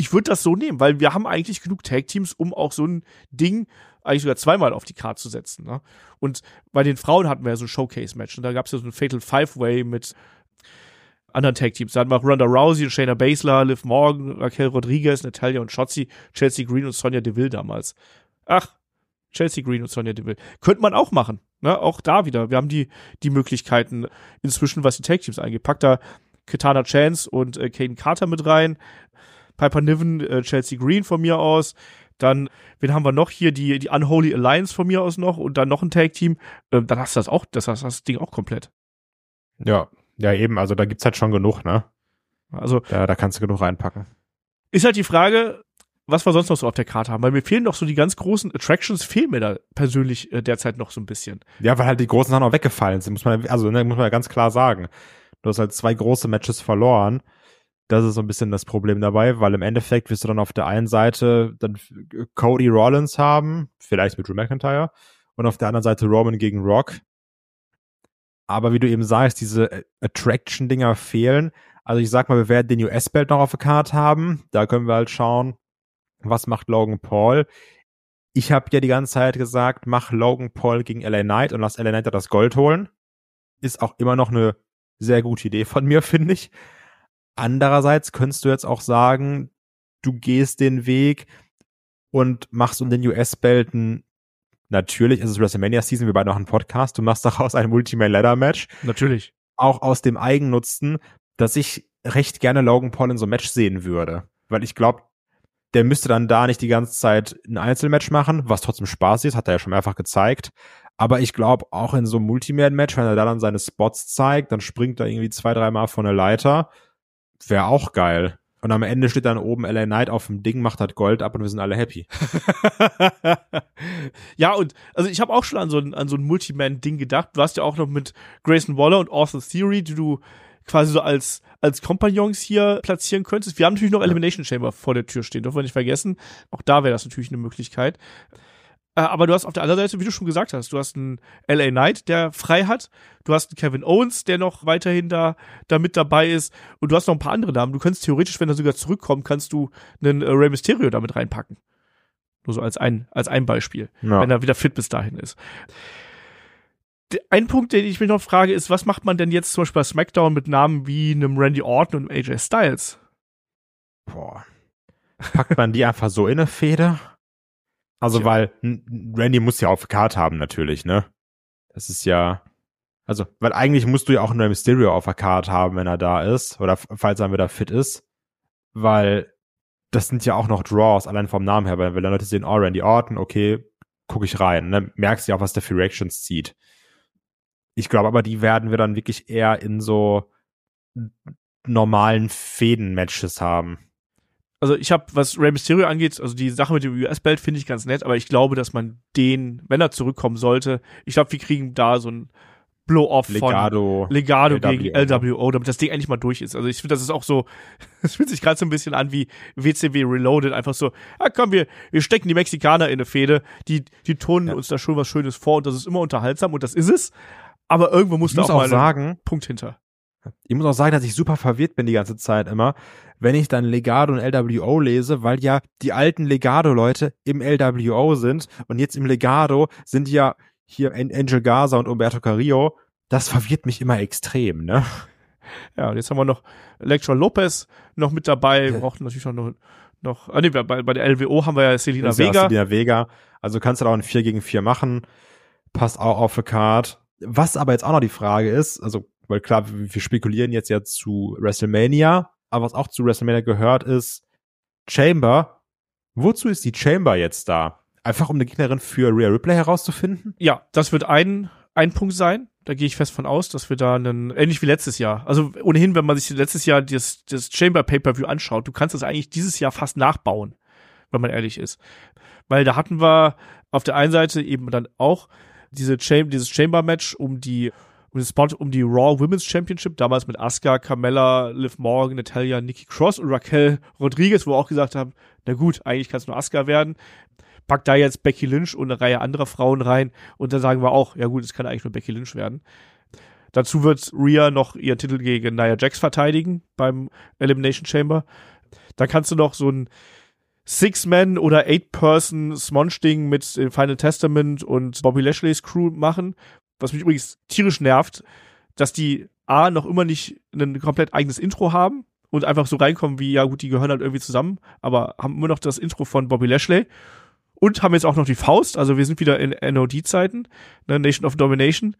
ich würde das so nehmen, weil wir haben eigentlich genug Tag-Teams, um auch so ein Ding eigentlich sogar zweimal auf die Karte zu setzen. Ne? Und bei den Frauen hatten wir ja so ein Showcase-Match. Und da gab es ja so ein Fatal Five-Way mit anderen Tag-Teams. Da hatten wir auch Ronda Rousey und Shayna Baszler, Liv Morgan, Raquel Rodriguez, Natalia und Shotzi, Chelsea Green und Sonja Deville damals. Ach, Chelsea Green und Sonja Deville. Könnte man auch machen. Ne? Auch da wieder. Wir haben die, die Möglichkeiten inzwischen, was die Tag-Teams angeht. Packt da Katana Chance und äh, Caden Carter mit rein. Piper Niven, äh, Chelsea Green von mir aus. Dann, wen haben wir noch hier? Die, die Unholy Alliance von mir aus noch und dann noch ein Tag-Team. Ähm, dann hast du das auch, das hast das Ding auch komplett. Ja. Ja, eben, also da gibt's halt schon genug, ne? Also Da, da kannst du genug reinpacken. ist halt die Frage, was wir sonst noch so auf der Karte haben, weil mir fehlen doch so die ganz großen Attractions, fehlen mir da persönlich äh, derzeit noch so ein bisschen. Ja, weil halt die großen Sachen auch weggefallen sind, muss man, also, ne, muss man ja ganz klar sagen. Du hast halt zwei große Matches verloren. Das ist so ein bisschen das Problem dabei, weil im Endeffekt wirst du dann auf der einen Seite dann Cody Rollins haben, vielleicht mit Drew McIntyre, und auf der anderen Seite Roman gegen Rock. Aber wie du eben sagst, diese Attraction-Dinger fehlen. Also ich sag mal, wir werden den US-Belt noch auf der Karte haben. Da können wir halt schauen, was macht Logan Paul. Ich habe ja die ganze Zeit gesagt, mach Logan Paul gegen LA Knight und lass LA Knight das Gold holen. Ist auch immer noch eine sehr gute Idee von mir, [LAUGHS] finde ich. Andererseits könntest du jetzt auch sagen, du gehst den Weg und machst um den US-Belten Natürlich ist es WrestleMania Season, wir beide noch einen Podcast. Du machst [LAUGHS] daraus ein Multi-Man Ladder Match. Natürlich. Auch aus dem Eigennutzen, dass ich recht gerne Logan Paul in so einem Match sehen würde. Weil ich glaube, der müsste dann da nicht die ganze Zeit ein Einzelmatch machen, was trotzdem Spaß ist, hat er ja schon mehrfach gezeigt. Aber ich glaube, auch in so einem Multiman-Match, wenn er da dann seine Spots zeigt, dann springt er irgendwie zwei, dreimal von der Leiter wäre auch geil. Und am Ende steht dann oben LA Knight auf dem Ding, macht halt Gold ab und wir sind alle happy. [LAUGHS] ja, und also ich habe auch schon an so ein, an so ein Multiman-Ding gedacht. Du hast ja auch noch mit Grayson Waller und Author Theory, die du quasi so als, als Kompagnons hier platzieren könntest. Wir haben natürlich noch Elimination Chamber vor der Tür stehen, dürfen wir nicht vergessen. Auch da wäre das natürlich eine Möglichkeit. Äh, aber du hast auf der anderen Seite, wie du schon gesagt hast, du hast einen LA Knight, der frei hat. Du hast einen Kevin Owens, der noch weiterhin da, da mit dabei ist. Und du hast noch ein paar andere Namen. Du kannst theoretisch, wenn er sogar zurückkommt, kannst du einen äh, Rey Mysterio damit reinpacken. Nur so als ein, als ein Beispiel. Ja. Wenn er wieder fit bis dahin ist. Ein Punkt, den ich mich noch frage, ist, was macht man denn jetzt zum Beispiel bei SmackDown mit Namen wie einem Randy Orton und AJ Styles? Boah. Packt man die einfach so in eine Feder? Also, Tja. weil Randy muss ja auf Card haben, natürlich, ne? Das ist ja, also, weil eigentlich musst du ja auch einen Mysterio auf der Card haben, wenn er da ist, oder falls er wieder fit ist, weil das sind ja auch noch Draws, allein vom Namen her, weil wenn Leute sehen, oh, Randy Orton, okay, guck ich rein, ne? Merkst ja auch, was der für Reactions zieht. Ich glaube aber, die werden wir dann wirklich eher in so normalen Fäden-Matches haben also ich habe, was Rey Mysterio angeht, also die Sache mit dem US-Belt finde ich ganz nett, aber ich glaube, dass man den, wenn er zurückkommen sollte, ich glaube, wir kriegen da so ein Blow-off von Legado, LWO. gegen LWO, damit das Ding endlich mal durch ist. Also ich finde, das ist auch so, [LAUGHS] es fühlt sich gerade so ein bisschen an wie WCW Reloaded, einfach so, ah komm, wir, wir stecken die Mexikaner in eine Fehde, die, die tonen ja. uns da schon was Schönes vor und das ist immer unterhaltsam und das ist es. Aber irgendwo muss da auch, auch mal sagen, Punkt hinter. Ich muss auch sagen, dass ich super verwirrt bin die ganze Zeit immer, wenn ich dann Legado und LWO lese, weil ja die alten Legado-Leute im LWO sind und jetzt im Legado sind ja hier Angel Gaza und Umberto Carrillo. Das verwirrt mich immer extrem, ne? [LAUGHS] Ja, und jetzt haben wir noch Electra Lopez noch mit dabei. Wir brauchen natürlich noch, noch ah, nee, bei, bei der LWO haben wir ja Selina Vega. Ja Selina Vega. Also kannst du da auch ein 4 gegen 4 machen. Passt auch auf the Card. Was aber jetzt auch noch die Frage ist, also weil klar, wir spekulieren jetzt ja zu WrestleMania, aber was auch zu WrestleMania gehört ist, Chamber. Wozu ist die Chamber jetzt da? Einfach um eine Gegnerin für Rhea Ripley herauszufinden? Ja, das wird ein, ein Punkt sein. Da gehe ich fest von aus, dass wir da einen, ähnlich wie letztes Jahr. Also ohnehin, wenn man sich letztes Jahr das, das Chamber Pay-Per-View anschaut, du kannst das eigentlich dieses Jahr fast nachbauen, wenn man ehrlich ist. Weil da hatten wir auf der einen Seite eben dann auch diese Cham dieses Chamber-Match um die um den Spot um die Raw Women's Championship, damals mit Asuka, Carmella, Liv Morgan, Natalia, Nikki Cross und Raquel Rodriguez, wo wir auch gesagt haben, na gut, eigentlich kann es nur Asuka werden. Packt da jetzt Becky Lynch und eine Reihe anderer Frauen rein und dann sagen wir auch, ja gut, es kann eigentlich nur Becky Lynch werden. Dazu wird Rhea noch ihren Titel gegen Nia Jax verteidigen beim Elimination Chamber. Da kannst du noch so ein Six-Man oder Eight-Person-Smonch-Ding mit Final Testament und Bobby Lashley's Crew machen, was mich übrigens tierisch nervt, dass die A noch immer nicht ein komplett eigenes Intro haben und einfach so reinkommen wie, ja gut, die gehören halt irgendwie zusammen, aber haben immer noch das Intro von Bobby Lashley und haben jetzt auch noch die Faust, also wir sind wieder in NOD-Zeiten, ne, Nation of Domination.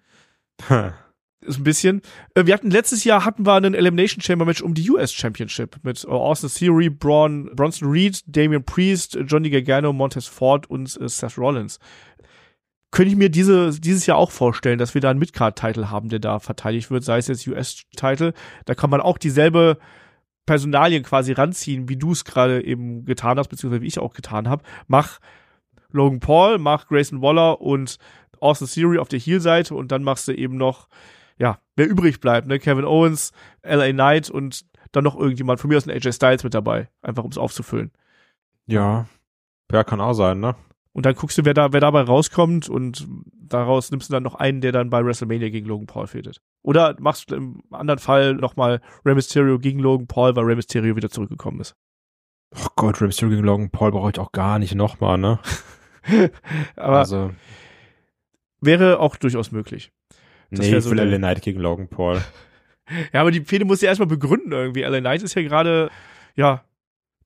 Ist ein bisschen. Äh, wir hatten letztes Jahr hatten wir einen Elimination Chamber Match um die US Championship mit Austin Theory, Braun, Bronson Reed, Damian Priest, Johnny Gargano, Montez Ford und äh, Seth Rollins könnte ich mir diese, dieses Jahr auch vorstellen, dass wir da einen Midcard-Title haben, der da verteidigt wird, sei es jetzt US-Title. Da kann man auch dieselbe Personalien quasi ranziehen, wie du es gerade eben getan hast, beziehungsweise wie ich auch getan habe. Mach Logan Paul, mach Grayson Waller und Austin Theory auf der Heel-Seite und dann machst du eben noch ja, wer übrig bleibt, ne? Kevin Owens, LA Knight und dann noch irgendjemand, von mir aus ein AJ Styles mit dabei, einfach um es aufzufüllen. Ja. Ja, kann auch sein, ne? Und dann guckst du, wer da, wer dabei rauskommt und daraus nimmst du dann noch einen, der dann bei WrestleMania gegen Logan Paul fädet. Oder machst du im anderen Fall nochmal Rey Mysterio gegen Logan Paul, weil Rey Mysterio wieder zurückgekommen ist. Oh Gott, Rey Mysterio gegen Logan Paul brauche ich auch gar nicht nochmal, ne? [LAUGHS] Aber also, wäre auch durchaus möglich. Das nee, wär ich so will LA Knight gegen Logan Paul. [LAUGHS] Ja, aber die Fehde muss ja erstmal begründen irgendwie. LA Knight ist ja gerade, ja,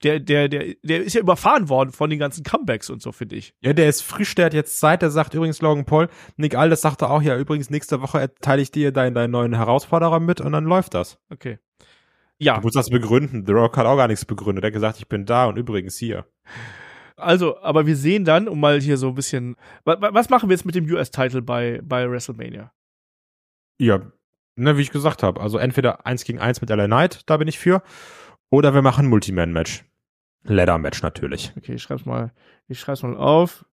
der, der, der, der ist ja überfahren worden von den ganzen Comebacks und so, finde ich. Ja, der ist frisch, der hat jetzt Zeit, der sagt übrigens Logan Paul. Nick Aldis sagte auch, ja, übrigens nächste Woche teile ich dir deinen, deinen neuen Herausforderer mit und dann läuft das. Okay. Ja, Du musst das begründen. The Rock hat auch gar nichts begründet. Er hat gesagt, ich bin da und übrigens hier. also, aber wir sehen dann, um mal hier so ein bisschen, wa, wa, was machen wir jetzt mit dem US-Title bei, bei WrestleMania? Ja, ne, wie ich gesagt habe. Also entweder eins gegen eins mit LA Knight, da bin ich für. Oder wir machen Multiman-Match. Ladder-Match natürlich. Okay, ich schreib's mal, ich schreib's mal auf.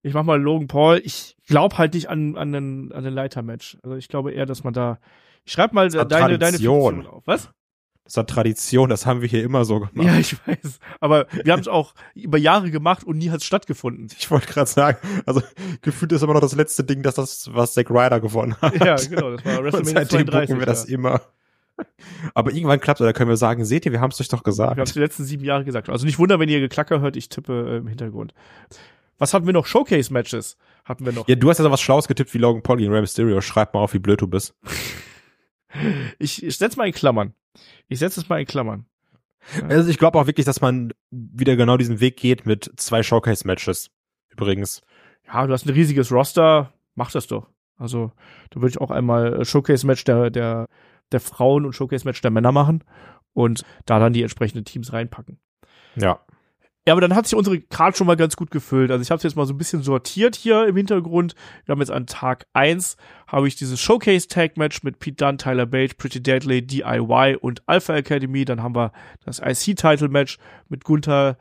Ich mach mal Logan Paul. Ich glaube halt nicht an, an den, an den Leiter-Match. Also ich glaube eher, dass man da, ich schreib mal deine, deine Tradition. Fiktion auf. Was? Das hat Tradition, das haben wir hier immer so gemacht. Ja, ich weiß. Aber wir haben es auch über Jahre gemacht und nie hat es stattgefunden. Ich wollte gerade sagen, also gefühlt ist immer noch das letzte Ding, dass das, was Zack Ryder gewonnen hat. Ja, genau, das war Und WrestleMania seitdem 32. gucken wir das ja. immer. Aber irgendwann klappt da können wir sagen, seht ihr, wir haben es euch doch Wir haben es gesagt. die letzten sieben Jahre gesagt. Also nicht wundern, wenn ihr Geklacker hört, ich tippe äh, im Hintergrund. Was hatten wir noch? Showcase-Matches hatten wir noch. Ja, du hast ja so was Schlaues getippt wie Logan Paul gegen Rey Mysterio. Schreib mal auf, wie blöd du bist. [LAUGHS] Ich, ich setze mal in Klammern. Ich setze es mal in Klammern. Also ich glaube auch wirklich, dass man wieder genau diesen Weg geht mit zwei Showcase-Matches. Übrigens. Ja, du hast ein riesiges Roster, mach das doch. Also, da würde ich auch einmal äh, Showcase-Match der, der, der Frauen und Showcase-Match der Männer machen und da dann die entsprechenden Teams reinpacken. Ja. Ja, aber dann hat sich unsere Card schon mal ganz gut gefüllt. Also ich habe jetzt mal so ein bisschen sortiert hier im Hintergrund. Wir haben jetzt an Tag eins habe ich dieses Showcase Tag Match mit Pete Dunne, Tyler Bate, Pretty Deadly, DIY und Alpha Academy. Dann haben wir das IC Title Match mit Gunther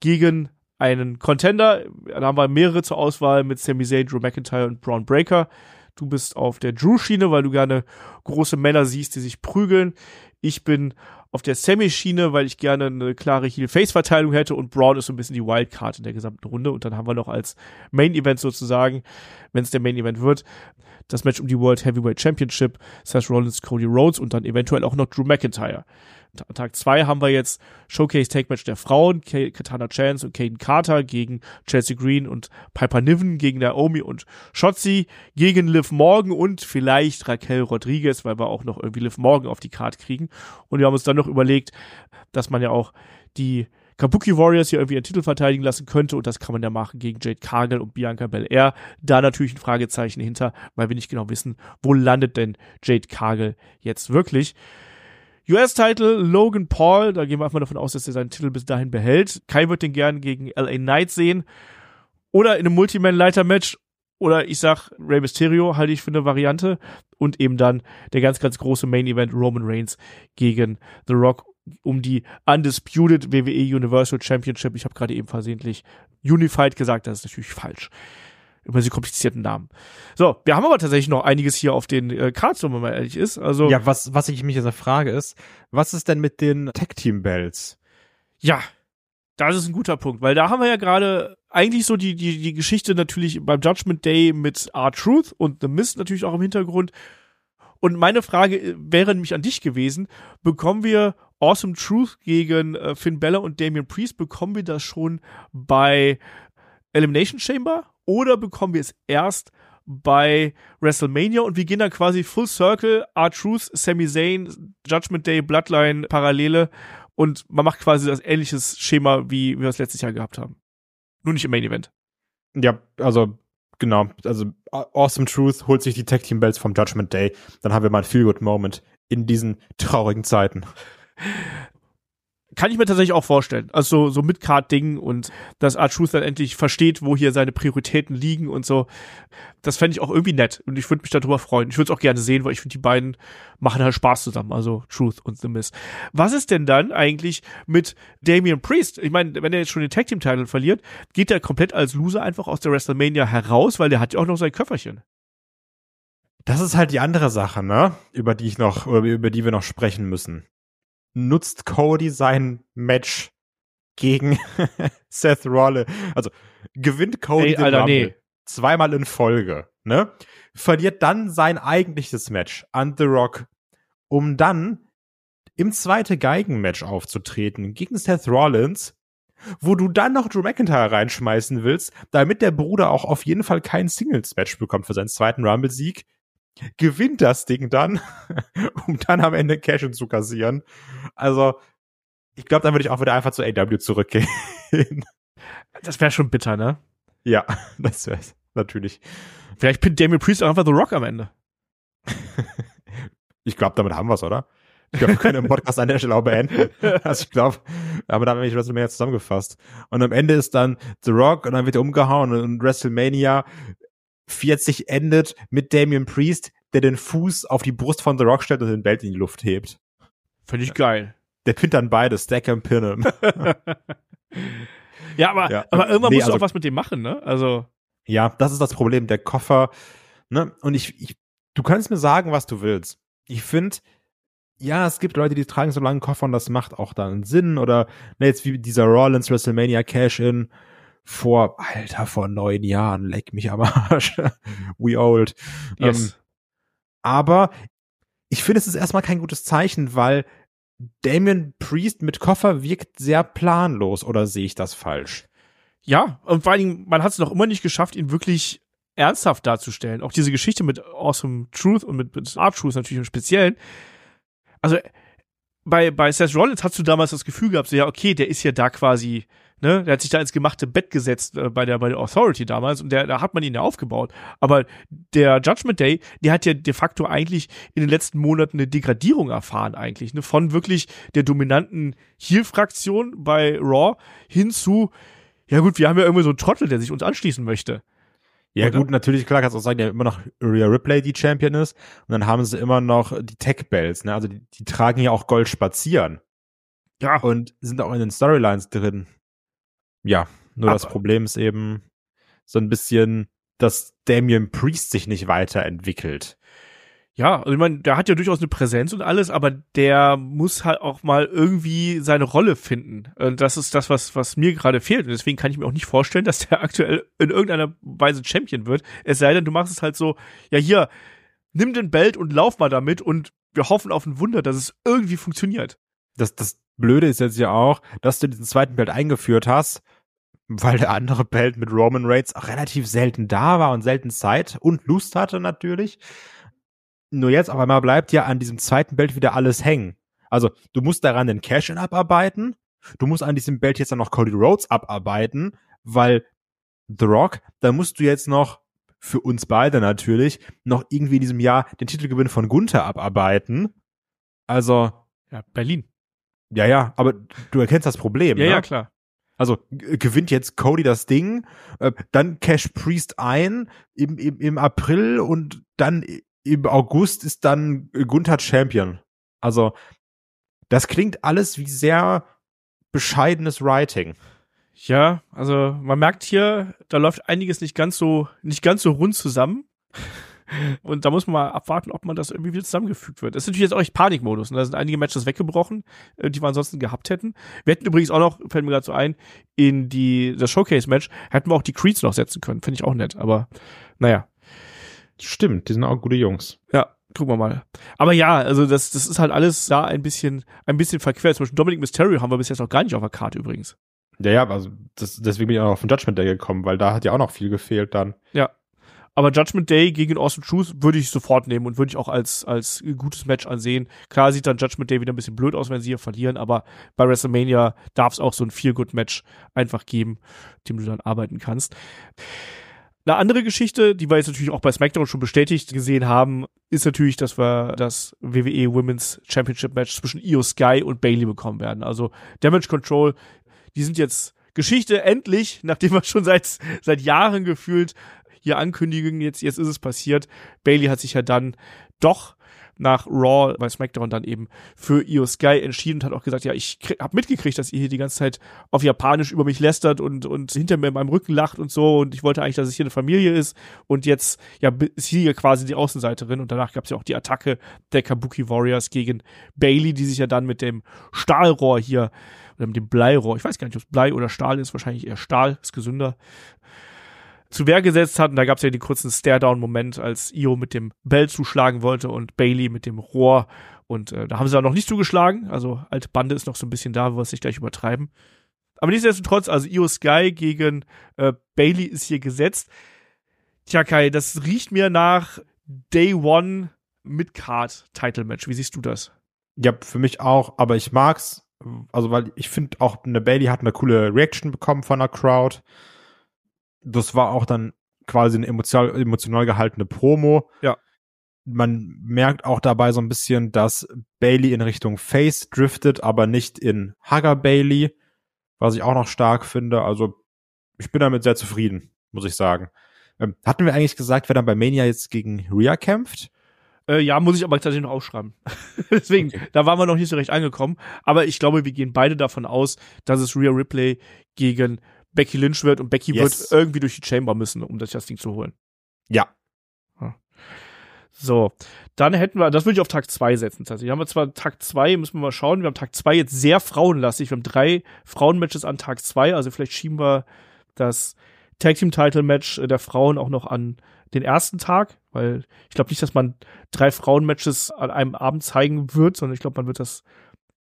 gegen einen Contender. Da haben wir mehrere zur Auswahl mit Sami Zayn, Drew McIntyre und Braun Breaker. Du bist auf der Drew-Schiene, weil du gerne große Männer siehst, die sich prügeln. Ich bin auf der Semi-Schiene, weil ich gerne eine klare Heel-Face-Verteilung hätte und Braun ist so ein bisschen die Wildcard in der gesamten Runde. Und dann haben wir noch als Main-Event sozusagen, wenn es der Main-Event wird, das Match um die World Heavyweight Championship, Seth Rollins, Cody Rhodes und dann eventuell auch noch Drew McIntyre. Tag zwei haben wir jetzt Showcase Take Match der Frauen, Ka- Katana Chance und Caden Carter gegen Chelsea Green und Piper Niven gegen Naomi und Shotzi gegen Liv Morgan und vielleicht Raquel Rodriguez, weil wir auch noch irgendwie Liv Morgan auf die Karte kriegen. Und wir haben uns dann noch überlegt, dass man ja auch die Kabuki Warriors hier irgendwie ihren Titel verteidigen lassen könnte und das kann man ja machen gegen Jade Cargill und Bianca Belair. Da natürlich ein Fragezeichen hinter, weil wir nicht genau wissen, wo landet denn Jade Cargill jetzt wirklich. US-Title Logan Paul, da gehen wir einfach davon aus, dass er seinen Titel bis dahin behält. Kai wird den gern gegen LA Knight sehen. Oder in einem Multiman-Leiter-Match. Oder ich sag, Rey Mysterio halte ich für eine Variante. Und eben dann der ganz, ganz große Main-Event Roman Reigns gegen The Rock um die Undisputed WWE Universal Championship. Ich habe gerade eben versehentlich Unified gesagt, das ist natürlich falsch. Über diese komplizierten Namen. So, wir haben aber tatsächlich noch einiges hier auf den äh, Cards, wenn man ehrlich ist. Also, Ja, was, was ich mich jetzt frage ist, was ist denn mit den Tag-Team-Bells? Ja, das ist ein guter Punkt, weil da haben wir ja gerade eigentlich so die, die, die Geschichte natürlich beim Judgment Day mit R-Truth und The Mist natürlich auch im Hintergrund. Und meine Frage äh, wäre nämlich an dich gewesen, bekommen wir Awesome Truth gegen äh, Finn Balor und Damian Priest, bekommen wir das schon bei Elimination Chamber oder bekommen wir es erst bei WrestleMania und wir gehen dann quasi Full Circle, R-Truth, Sami Zayn, Judgment Day, Bloodline, Parallele und man macht quasi das ähnliches Schema, wie wir es letztes Jahr gehabt haben. Nur nicht im Main Event. Ja, also genau, also Awesome Truth holt sich die Tag Team Belts vom Judgment Day, dann haben wir mal einen Feel Good Moment in diesen traurigen Zeiten. Kann ich mir tatsächlich auch vorstellen. Also so, so Mid-Card-Ding und dass R-Truth dann endlich versteht, wo hier seine Prioritäten liegen und so. Das fände ich auch irgendwie nett und ich würde mich darüber freuen. Ich würde es auch gerne sehen, weil ich finde, die beiden machen halt Spaß zusammen, also Truth und The Miz. Was ist denn dann eigentlich mit Damian Priest? Ich meine, wenn er jetzt schon den Tag-Team-Title verliert, geht er komplett als Loser einfach aus der WrestleMania heraus, weil der hat ja auch noch sein Köfferchen. Das ist halt die andere Sache, ne? Über die ich noch, über die wir noch sprechen müssen. Nutzt Cody sein Match gegen [LAUGHS] Seth Rollins? Also gewinnt Cody Ey, den Alter, Rumble nee. zweimal in Folge, ne? Verliert dann sein eigentliches Match an The Rock, um dann im zweite Geigenmatch aufzutreten gegen Seth Rollins, wo du dann noch Drew McIntyre reinschmeißen willst, damit der Bruder auch auf jeden Fall kein Singles-Match bekommt für seinen zweiten Rumble-Sieg, gewinnt das Ding dann, [LAUGHS] um dann am Ende Cash zu kassieren. Also, ich glaube, dann würde ich auch wieder einfach zu AW zurückgehen. [LAUGHS] Das wäre schon bitter, ne? ja, [LAUGHS] das wäre natürlich. Vielleicht pinnt Damien Priest auch einfach The Rock am Ende. Ich glaube, damit haben wir's, oder? Ich glaube, wir können den Podcast an der Stelle auch beenden. Also ich glaube, aber da haben wir WrestleMania zusammengefasst. Und am Ende ist dann The Rock und dann wird er umgehauen und WrestleMania 40 endet mit Damian Priest, der den Fuß auf die Brust von The Rock stellt und den Belt in die Luft hebt. Finde ich geil. Der pinnt dann beide, Stack and Pin 'em. [LAUGHS] Ja, aber, Ja. aber irgendwann Nee, musst du also- auch was mit dem machen, ne? Also, Ja, das ist das Problem, der Koffer, ne? Und ich, ich du kannst mir sagen, was du willst. Ich finde, ja, es gibt Leute, die tragen so lange Koffer und das macht auch dann Sinn. Oder ne, jetzt wie dieser Rollins WrestleMania Cash-In vor, Alter, vor neun Jahren, leck mich am Arsch. We old. yes. Ähm, aber ich finde, es ist erstmal kein gutes Zeichen, weil Damien Priest mit Koffer wirkt sehr planlos, oder sehe ich das falsch? Ja, und vor allen Dingen, man hat es noch immer nicht geschafft, ihn wirklich ernsthaft darzustellen. Auch diese Geschichte mit Awesome Truth und mit, mit Art Truth natürlich im Speziellen. Also bei, bei Seth Rollins hast du damals das Gefühl gehabt, so ja, okay, der ist ja da quasi, ne, der hat sich da ins gemachte Bett gesetzt äh, bei der bei der Authority damals und der, da hat man ihn ja aufgebaut. Aber der Judgment Day, der hat ja de facto eigentlich in den letzten Monaten eine Degradierung erfahren eigentlich, ne, von wirklich der dominanten Heel-Fraktion bei Raw hin zu ja gut, wir haben ja irgendwie so einen Trottel, der sich uns anschließen möchte. Ja, Oder? gut, natürlich, klar kannst du auch sagen, ja, immer noch Rhea Ripley die Champion ist. Und dann haben sie immer noch die Tech-Bells, ne? Also die, die tragen ja auch Gold spazieren Ja, und sind auch in den Storylines drin. Ja, nur das Aber- Problem ist eben so ein bisschen, dass Damien Priest sich nicht weiterentwickelt. ja, also ich meine, der hat ja durchaus eine Präsenz und alles, aber der muss halt auch mal irgendwie seine Rolle finden. Und das ist das, was, was mir gerade fehlt. Und deswegen kann ich mir auch nicht vorstellen, dass der [LAUGHS] aktuell in irgendeiner Weise Champion wird. Es sei denn, du machst es halt so, ja hier, nimm den Belt und lauf mal damit und wir hoffen auf ein Wunder, dass es irgendwie funktioniert. Das, das Blöde ist jetzt ja auch, dass du diesen zweiten Belt eingeführt hast, weil der andere Belt mit Roman Reigns auch relativ selten da war und selten Zeit und Lust hatte natürlich. Nur jetzt auf einmal bleibt ja an diesem zweiten Belt wieder alles hängen. Also du musst daran den Cash-In abarbeiten, du musst an diesem Belt jetzt dann noch Cody Rhodes abarbeiten, weil The Rock, da musst du jetzt noch für uns beide natürlich noch irgendwie in diesem Jahr den Titelgewinn von Gunther abarbeiten. Also Ja, Berlin. Ja, ja, aber du erkennst das Problem. Ja, ne? ja, klar. Also gewinnt jetzt Cody das Ding, äh, dann Cash Priest ein im, im, im April und dann im August ist dann Gunther Champion. Also das klingt alles wie sehr bescheidenes Writing. Ja, also man merkt hier, da läuft einiges nicht ganz so, nicht ganz so rund zusammen. Und da muss man mal abwarten, ob man das irgendwie wieder zusammengefügt wird. Das ist natürlich jetzt auch echt Panikmodus. Und da sind einige Matches weggebrochen, äh, die wir ansonsten gehabt hätten. Wir hätten übrigens auch noch, fällt mir gerade so ein, in die, das Showcase-Match hätten wir auch die Creeds noch setzen können. Finde ich auch nett. Aber naja, Stimmt, die sind auch gute Jungs. ja, gucken wir mal. Aber ja, also das, das ist halt alles da ein bisschen, ein bisschen verquert. Zum Beispiel Dominic Mysterio haben wir bis jetzt noch gar nicht auf der Karte übrigens. Ja, ja, also das, deswegen bin ich auch auf den Judgment Day gekommen, weil da hat ja auch noch viel gefehlt dann. Aber Judgment Day gegen Awesome Truth würde ich sofort nehmen und würde ich auch als, als gutes Match ansehen. Klar sieht dann Judgment Day wieder ein bisschen blöd aus, wenn sie hier verlieren, aber bei WrestleMania darf es auch so ein Feel-Good-Match einfach geben, dem du dann arbeiten kannst. Eine andere Geschichte, die wir jetzt natürlich auch bei SmackDown schon bestätigt gesehen haben, ist natürlich, dass wir das WWE Women's Championship Match zwischen Io Sky und Bailey bekommen werden. Also Damage Control, die sind jetzt Geschichte endlich, [LAUGHS] nachdem wir schon seit, seit Jahren gefühlt hier ankündigen, jetzt, jetzt ist es passiert. Bailey hat sich ja dann doch nach Raw bei SmackDown dann eben für Io Sky entschieden und hat auch gesagt, ja, ich habe mitgekriegt, dass ihr hier die ganze Zeit auf Japanisch über mich lästert und, und hinter mir in meinem Rücken lacht und so. Und ich wollte eigentlich, dass es hier eine Familie ist. Und jetzt ja ist hier quasi die Außenseiterin. Und danach gab es ja auch die Attacke der Kabuki Warriors gegen Bailey, die sich ja dann mit dem Stahlrohr hier oder mit dem Bleirohr, ich weiß gar nicht, ob es Blei oder Stahl ist, wahrscheinlich eher Stahl, ist gesünder, zu Wehr gesetzt hat. Und da gab es ja den kurzen Stare-Down-Moment, als Io mit dem Bell zuschlagen wollte und Bailey mit dem Rohr. Und äh, da haben sie auch noch nicht zugeschlagen. Also alte Bande ist noch so ein bisschen da, wo wir es nicht gleich übertreiben. Aber nichtsdestotrotz, also Io Sky gegen äh, Bailey ist hier gesetzt. Tja, Kai, das riecht mir nach Day One Mid-Card-Title-Match. Wie siehst du das? Ja, für mich auch, aber ich mag's, also weil ich finde auch eine Bailey hat eine coole Reaction bekommen von der Crowd das war auch dann quasi eine emotional, emotional gehaltene Promo. Ja. Man merkt auch dabei so ein bisschen, dass Bailey in Richtung Face driftet, aber nicht in Hugger Bailey, was ich auch noch stark finde. Also ich bin damit sehr zufrieden, muss ich sagen. Ähm, hatten wir eigentlich gesagt, wer dann bei Mania jetzt gegen Rhea kämpft? Äh, ja, muss ich aber tatsächlich noch aufschreiben. [LAUGHS] Deswegen, okay. da waren wir noch nicht so recht angekommen. Aber ich glaube, wir gehen beide davon aus, dass es Rhea Ripley gegen Becky Lynch wird und Becky yes. wird irgendwie durch die Chamber müssen, um das, Ding zu holen. Ja. So, dann hätten wir, das würde ich auf Tag 2 setzen tatsächlich. Haben wir zwar Tag 2, müssen wir mal schauen. Wir haben Tag 2 jetzt sehr frauenlastig. Wir haben drei Frauenmatches an Tag 2, also vielleicht schieben wir das Tag Team Title Match der Frauen auch noch an den ersten Tag, weil ich glaube nicht, dass man drei Frauenmatches an einem Abend zeigen wird, sondern ich glaube, man wird das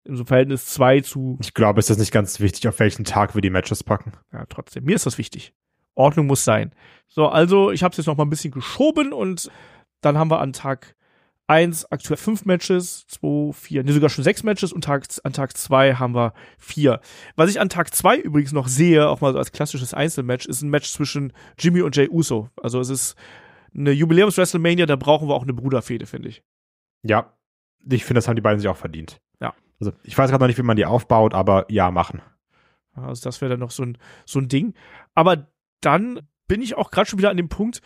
in so Verhältnis 2 zu. Ich glaube, es ist nicht ganz wichtig, auf welchen Tag wir die Matches packen. Ja, trotzdem. Mir ist das wichtig. Ordnung muss sein. So, also ich habe es jetzt noch mal ein bisschen geschoben und dann haben wir an Tag 1 aktuell fünf Matches, 2, 4, ne, sogar schon sechs Matches und Tag, an Tag 2 haben wir vier. Was ich an Tag 2 übrigens noch sehe, auch mal so als klassisches Einzelmatch, ist ein Match zwischen Jimmy und Jay Uso. Also es ist eine Jubiläums-WrestleMania, da brauchen wir auch eine Bruderfehde, finde ich. Ja, ich finde, das haben die beiden sich auch verdient. Ja. Also ich weiß gerade noch nicht, wie man die aufbaut, aber ja, machen. Also das wäre dann noch so ein, so ein Ding. Aber dann bin ich auch gerade schon wieder an dem Punkt,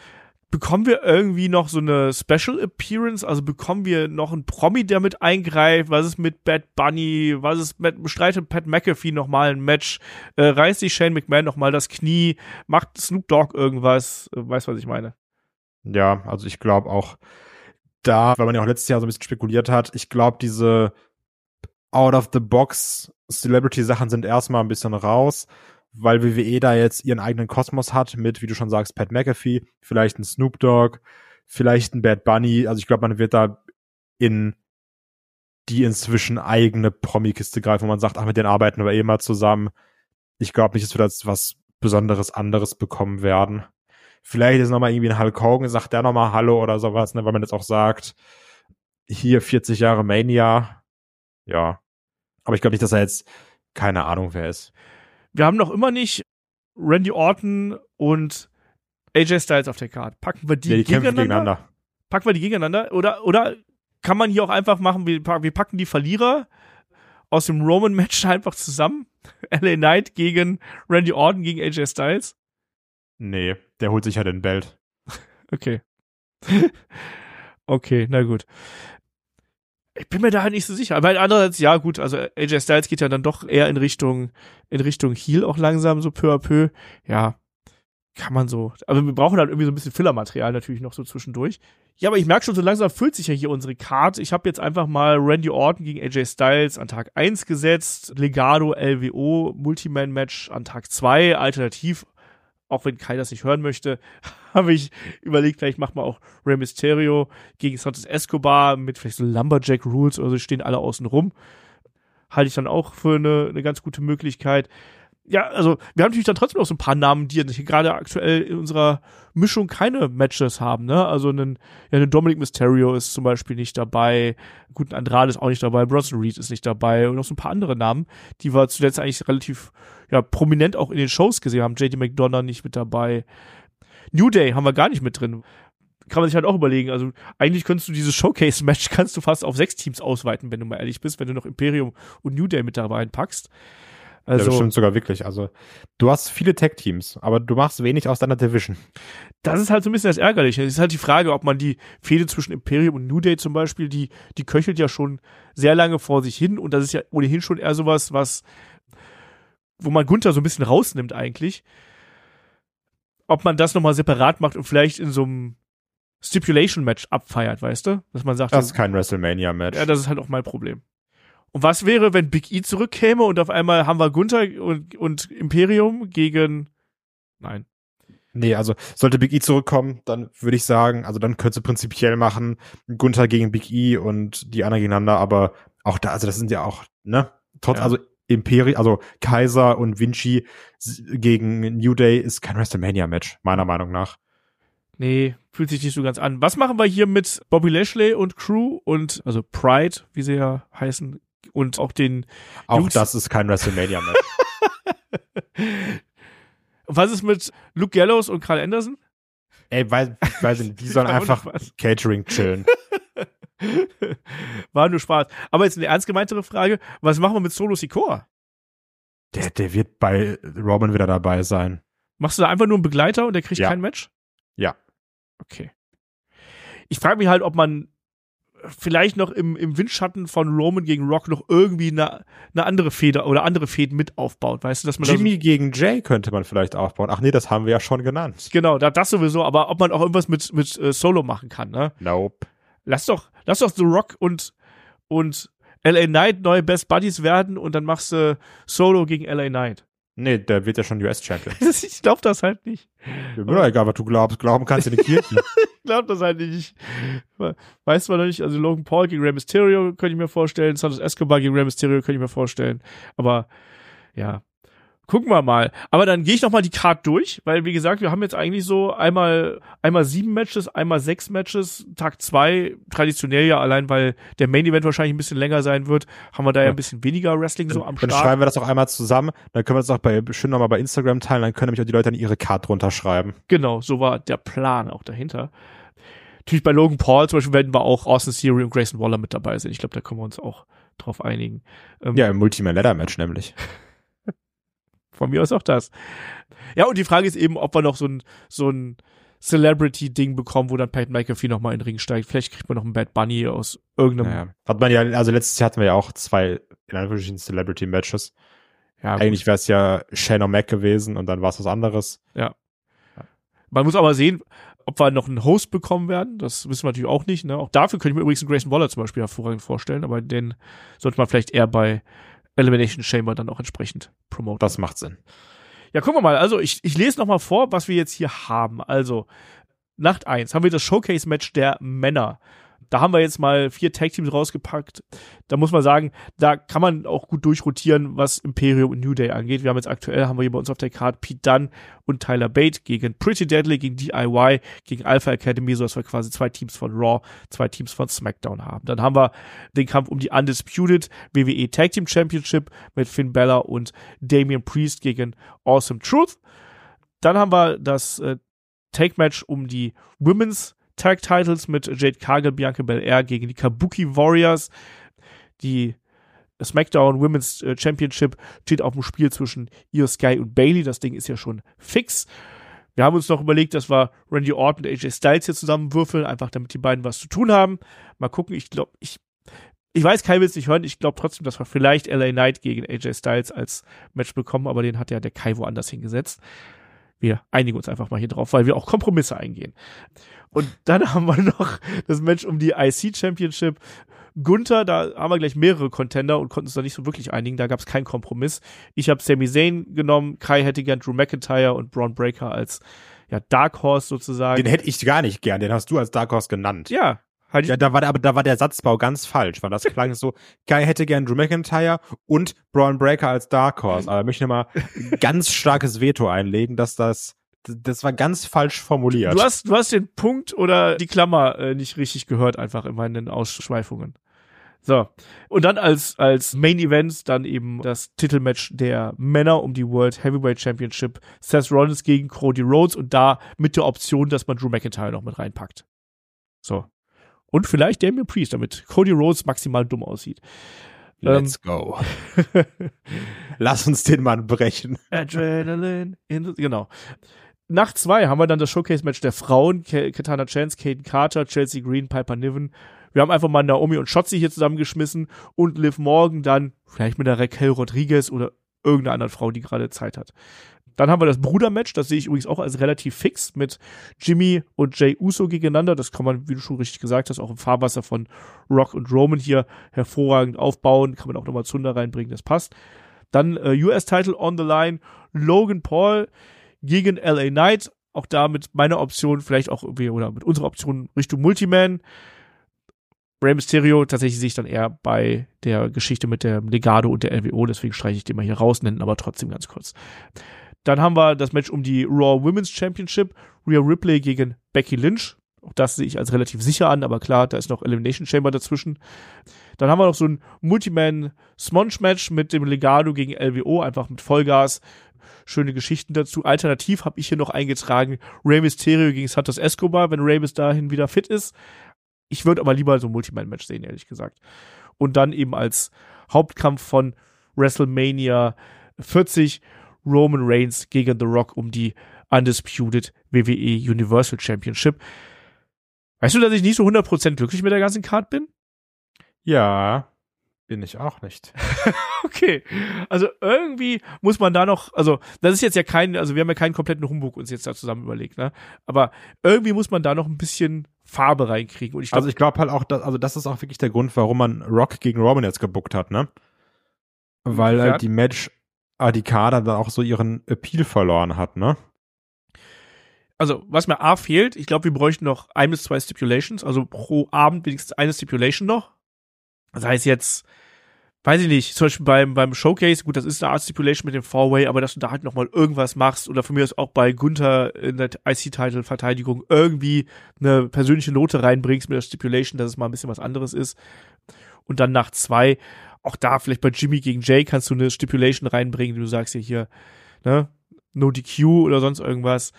bekommen wir irgendwie noch so eine Special Appearance? Also bekommen wir noch einen Promi, der mit eingreift? Was ist mit Bad Bunny? Was ist mit, bestreitet Pat McAfee nochmal ein Match? Äh, reißt sich Shane McMahon nochmal das Knie? Macht Snoop Dogg irgendwas? Äh, weißt, was ich meine? Ja, also ich glaube auch da, weil man ja auch letztes Jahr so ein bisschen spekuliert hat, ich glaube, diese out-of-the-box Celebrity-Sachen sind erstmal ein bisschen raus, weil WWE da jetzt ihren eigenen Kosmos hat mit, wie du schon sagst, Pat McAfee, vielleicht ein Snoop Dogg, vielleicht ein Bad Bunny. Also ich glaube, man wird da in die inzwischen eigene Promi-Kiste greifen, wo man sagt, ach, mit denen arbeiten wir eh mal zusammen. Ich glaube nicht, dass wir das was Besonderes anderes bekommen werden. Vielleicht ist nochmal irgendwie ein Hulk Hogan, sagt der nochmal Hallo oder sowas, ne, weil man jetzt auch sagt, hier 40 Jahre Mania. Ja, aber ich glaube nicht, dass er jetzt keine Ahnung wer ist. Wir haben noch immer nicht Randy Orton und AJ Styles auf der Karte. Packen wir die, ja, die gegeneinander? gegeneinander? Packen wir die gegeneinander? Oder, oder kann man hier auch einfach machen, wir, wir packen die Verlierer aus dem Roman-Match [LAUGHS] einfach zusammen? LA Knight gegen Randy Orton gegen AJ Styles? Nee, der holt sich ja den Belt. [LAUGHS] okay. [LAUGHS] okay, na gut ich bin mir da halt nicht so sicher. Aber andererseits, ja gut, also AJ Styles geht ja dann doch eher in Richtung, in Richtung Heal auch langsam, so peu à peu. Ja, kann man so. Aber wir brauchen halt irgendwie so ein bisschen Fillermaterial natürlich noch so zwischendurch. Ja, aber ich merke schon, so langsam füllt sich ja hier unsere Karte. Ich habe jetzt einfach mal Randy Orton gegen AJ Styles an Tag 1 gesetzt, Legado LWO Multiman-Match an Tag 2, alternativ auch wenn Kai das nicht hören möchte, [LAUGHS] habe ich überlegt, vielleicht macht man auch Rey Mysterio gegen Santos Escobar mit vielleicht so Lumberjack Rules oder so, stehen alle außen rum. Halte ich dann auch für eine, eine ganz gute Möglichkeit. Ja, also wir haben natürlich dann trotzdem noch so ein paar Namen, die gerade aktuell in unserer Mischung keine Matches haben, ne? Also einen, ja, einen Dominic Mysterio ist zum Beispiel nicht dabei, guten Andrade ist auch nicht dabei, Bronson Reed ist nicht dabei und noch so ein paar andere Namen, die wir zuletzt eigentlich relativ ja, prominent auch in den Shows gesehen haben. JD McDonough nicht mit dabei. New Day haben wir gar nicht mit drin. Kann man sich halt auch überlegen. Also eigentlich könntest du dieses Showcase-Match kannst du fast auf sechs Teams ausweiten, wenn du mal ehrlich bist, wenn du noch Imperium und New Day mit dabei packst. Also, ja, das stimmt sogar wirklich. Also, du hast viele Tech-Teams, aber du machst wenig aus deiner Division. das ist halt so ein bisschen das Ärgerliche. Es ist halt die Frage, ob man die Fehde zwischen Imperium und New Day zum Beispiel, die, die köchelt ja schon sehr lange vor sich hin und das ist ja ohnehin schon eher sowas, was, wo man Gunther so ein bisschen rausnimmt eigentlich. Ob man das nochmal separat macht und vielleicht in so einem Stipulation-Match abfeiert, weißt du? Dass man sagt, Das ist kein WrestleMania-Match. ja, das ist halt auch mein Problem. Und was wäre, wenn Big E zurückkäme und auf einmal haben wir Gunther und, und Imperium gegen, nein. Nee, also sollte Big E zurückkommen, dann würde ich sagen, also dann könntest du prinzipiell machen, Gunther gegen Big E und die anderen gegeneinander, aber auch da, also das sind ja auch, ne? Trotz, Ja. also Imperi, also Kaiser und Vinci gegen New Day ist kein WrestleMania-Match, meiner Meinung nach. Nee, fühlt sich nicht so ganz an. Was machen wir hier mit Bobby Lashley und Crew und, also Pride, wie sie ja heißen, und auch den, Auch Jungs- das ist kein WrestleMania-Match. [LAUGHS] was ist mit Luke Gallows und Carl Anderson? Ey, weil, nicht, die sollen [LAUGHS] einfach. Catering chillen. [LAUGHS] War nur Spaß. Aber jetzt eine ernst gemeintere Frage. Was machen wir mit Solo Sikoa? Der, der wird bei Roman wieder dabei sein. Machst du da einfach nur einen Begleiter und der kriegt Ja. kein Match? Ja. Okay. Ich frage mich halt, ob man vielleicht noch im, im Windschatten von Roman gegen Rock noch irgendwie eine, eine andere Feder oder andere Fäden mit aufbaut. Weißt du, dass man Jimmy gegen Jay könnte man vielleicht aufbauen. Ach nee, das haben wir ja schon genannt. So, genau, da, das sowieso, aber ob man auch irgendwas mit, mit äh, Solo machen kann, ne? Nope. Lass doch, lass doch The Rock und, und LA Knight neue Best Buddies werden und dann machst du Solo gegen LA Knight. Nee, der wird ja schon US-Champion. [LAUGHS] ich glaube das halt nicht. Mir doch egal, was du glaubst. Glauben kannst in die Kirche. [LAUGHS] Ich glaube das halt nicht. Ich weiß zwar noch nicht, also Logan Paul gegen Rey Mysterio könnte ich mir vorstellen, Santos Escobar gegen Rey Mysterio könnte ich mir vorstellen, aber ja, gucken wir mal. Aber dann gehe ich noch mal die Card durch, weil wie gesagt, wir haben jetzt eigentlich so einmal einmal sieben Matches, einmal sechs Matches, Tag zwei traditionell ja allein, weil der Main Event wahrscheinlich ein bisschen länger sein wird, haben wir da ja, ein bisschen weniger Wrestling so am Dann Start. schreiben wir das auch einmal zusammen. Dann können wir das auch bei, schön nochmal bei Instagram teilen. Dann können nämlich auch die Leute an ihre Card drunter schreiben. Genau, so war der Plan auch dahinter. Natürlich bei Logan Paul zum Beispiel werden wir auch Austin Theory und Grayson Waller mit dabei sein. Ich glaube, da können wir uns auch drauf einigen. Ähm, Ja, im Multiman-Ladder-Match nämlich. [LAUGHS] Von mir aus auch das. Ja, und die Frage ist eben, ob wir noch so ein, so ein Celebrity-Ding bekommen, wo dann Pat McAfee nochmal in den Ring steigt. Vielleicht kriegt man noch einen Bad Bunny aus irgendeinem. Naja. Hat man ja, also letztes Jahr hatten wir ja auch zwei, in Anführungsstrichen, Celebrity-Matches. Ja. Eigentlich wäre es ja Shane O'Mac gewesen und dann war es was anderes. Man muss aber sehen, ob wir noch einen Host bekommen werden. Das wissen wir natürlich auch nicht. Ne? Auch dafür könnte ich mir übrigens einen Grayson Waller zum Beispiel hervorragend vorstellen, aber den sollte man vielleicht eher bei Elimination Chamber dann auch entsprechend promoten. Das macht Sinn. Ja, gucken wir mal. Also, ich, ich lese noch mal vor, was wir jetzt hier haben. Also, Nacht eins haben wir das Showcase-Match der Männer. Da haben wir jetzt mal vier Tag-Teams rausgepackt. Da muss man sagen, da kann man auch gut durchrotieren, was Imperium und New Day angeht. Wir haben jetzt aktuell, haben wir hier bei uns auf der Karte Pete Dunne und Tyler Bate gegen Pretty Deadly, gegen DIY, gegen Alpha Academy, so dass wir quasi zwei Teams von Raw, zwei Teams von SmackDown haben. Dann haben wir den Kampf um die Undisputed WWE Tag Team Championship mit Finn Balor und Damian Priest gegen Awesome Truth. Dann haben wir das äh, Take-Match um die Women's Tag Titles mit Jade Cargill, Bianca Belair gegen die Kabuki Warriors. Die SmackDown Women's äh, Championship steht auf dem Spiel zwischen Io Sky und Bailey. Das Ding ist ja schon fix. Wir haben uns noch überlegt, dass wir Randy Orton und AJ Styles hier zusammenwürfeln, einfach damit die beiden was zu tun haben. Mal gucken, ich glaube, ich, ich weiß, Kai will es nicht hören. Ich glaube trotzdem, dass wir vielleicht LA Knight gegen AJ Styles als Match bekommen, aber den hat ja der Kai woanders hingesetzt. Wir einigen uns einfach mal hier drauf, weil wir auch Kompromisse eingehen. Und dann [LAUGHS] haben wir noch das Match um die IC Championship. Gunther, da haben wir gleich mehrere Contender und konnten uns da nicht so wirklich einigen. Da gab es keinen Kompromiss. Ich habe Sami Zayn genommen, Kai hätte gern Drew McIntyre und Braun Breaker als ja, Dark Horse sozusagen. Den hätte ich gar nicht gern. Den hast du als Dark Horse genannt. ja, halt Ja, da war, aber da war der Satzbau ganz falsch, weil das klang so, [LAUGHS] Guy hätte gern Drew McIntyre und Braun Breaker als Dark Horse. Aber ich möchte mal ein ganz starkes Veto einlegen, dass das, das war ganz falsch formuliert. Du hast, du hast den Punkt oder die Klammer äh, nicht richtig gehört, einfach in meinen Ausschweifungen. So. Und dann als, als Main Event dann eben das Titelmatch der Männer um die World Heavyweight Championship. Seth Rollins gegen Cody Rhodes und da mit der Option, dass man Drew McIntyre noch mit reinpackt. So. Und vielleicht Damian Priest, damit Cody Rhodes maximal dumm aussieht. Let's ähm, go. [LAUGHS] Lass uns den Mann brechen. Adrenaline. In, genau. Nach zwei haben wir dann das Showcase-Match der Frauen. Katana Chance, Kaden Carter, Chelsea Green, Piper Niven. Wir haben einfach mal Naomi und Shotzi hier zusammengeschmissen und Liv Morgan dann vielleicht mit der Raquel Rodriguez oder irgendeiner anderen Frau, die gerade Zeit hat. Dann haben wir das Brudermatch, das sehe ich übrigens auch als relativ fix mit Jimmy und Jay Uso gegeneinander. Das kann man, wie du schon richtig gesagt hast, auch im Fahrwasser von Rock und Roman hier hervorragend aufbauen. Kann man auch nochmal Zunder reinbringen, das passt. Dann äh, US-Title on the line, Logan Paul gegen LA Knight. Auch da mit meiner Option, vielleicht auch irgendwie, oder mit unserer Option Richtung Multiman. Rey Mysterio tatsächlich sehe ich dann eher bei der Geschichte mit dem Legado und der LWO, deswegen streiche ich den mal hier raus, nennen aber trotzdem ganz kurz. Dann haben wir das Match um die Raw Women's Championship, Rhea Ripley gegen Becky Lynch. Auch das sehe ich als relativ sicher an, aber klar, da ist noch Elimination Chamber dazwischen. Dann haben wir noch so ein Multiman Smonge Match mit dem Legado gegen LWO, einfach mit Vollgas. Schöne Geschichten dazu. Alternativ habe ich hier noch eingetragen Rey Mysterio gegen Santos Escobar, wenn Rey bis dahin wieder fit ist. Ich würde aber lieber so ein Multiman-Match sehen, ehrlich gesagt. Und dann eben als Hauptkampf von WrestleMania 40 Roman Reigns gegen The Rock um die Undisputed WWE Universal Championship. Weißt du, dass ich nicht so 100% glücklich mit der ganzen Card bin? Ja, bin ich auch nicht. [LAUGHS] okay. Also irgendwie muss man da noch, also das ist jetzt ja kein, also wir haben ja keinen kompletten Humbug uns jetzt da zusammen überlegt, ne? Aber irgendwie muss man da noch ein bisschen Farbe reinkriegen. Und ich glaub, also ich glaube halt auch, dass, also das ist auch wirklich der Grund, warum man Rock gegen Roman jetzt gebuckt hat, ne? Weil halt die Match Adikada dann auch so ihren Appeal verloren hat, ne? Also, was mir A fehlt, ich glaube, wir bräuchten noch ein bis zwei Stipulations, also pro Abend wenigstens eine Stipulation noch. Das heißt jetzt, weiß ich nicht, zum Beispiel beim, beim Showcase, gut, das ist eine Art Stipulation mit dem Four-Way, aber dass du da halt nochmal irgendwas machst oder von mir aus auch bei Gunther in der IC-Title-Verteidigung irgendwie eine persönliche Note reinbringst mit der Stipulation, dass es mal ein bisschen was anderes ist. Und dann nach zwei, auch da vielleicht bei Jimmy gegen Jay kannst du eine Stipulation reinbringen, du sagst ja hier, ne, no DQ oder sonst irgendwas.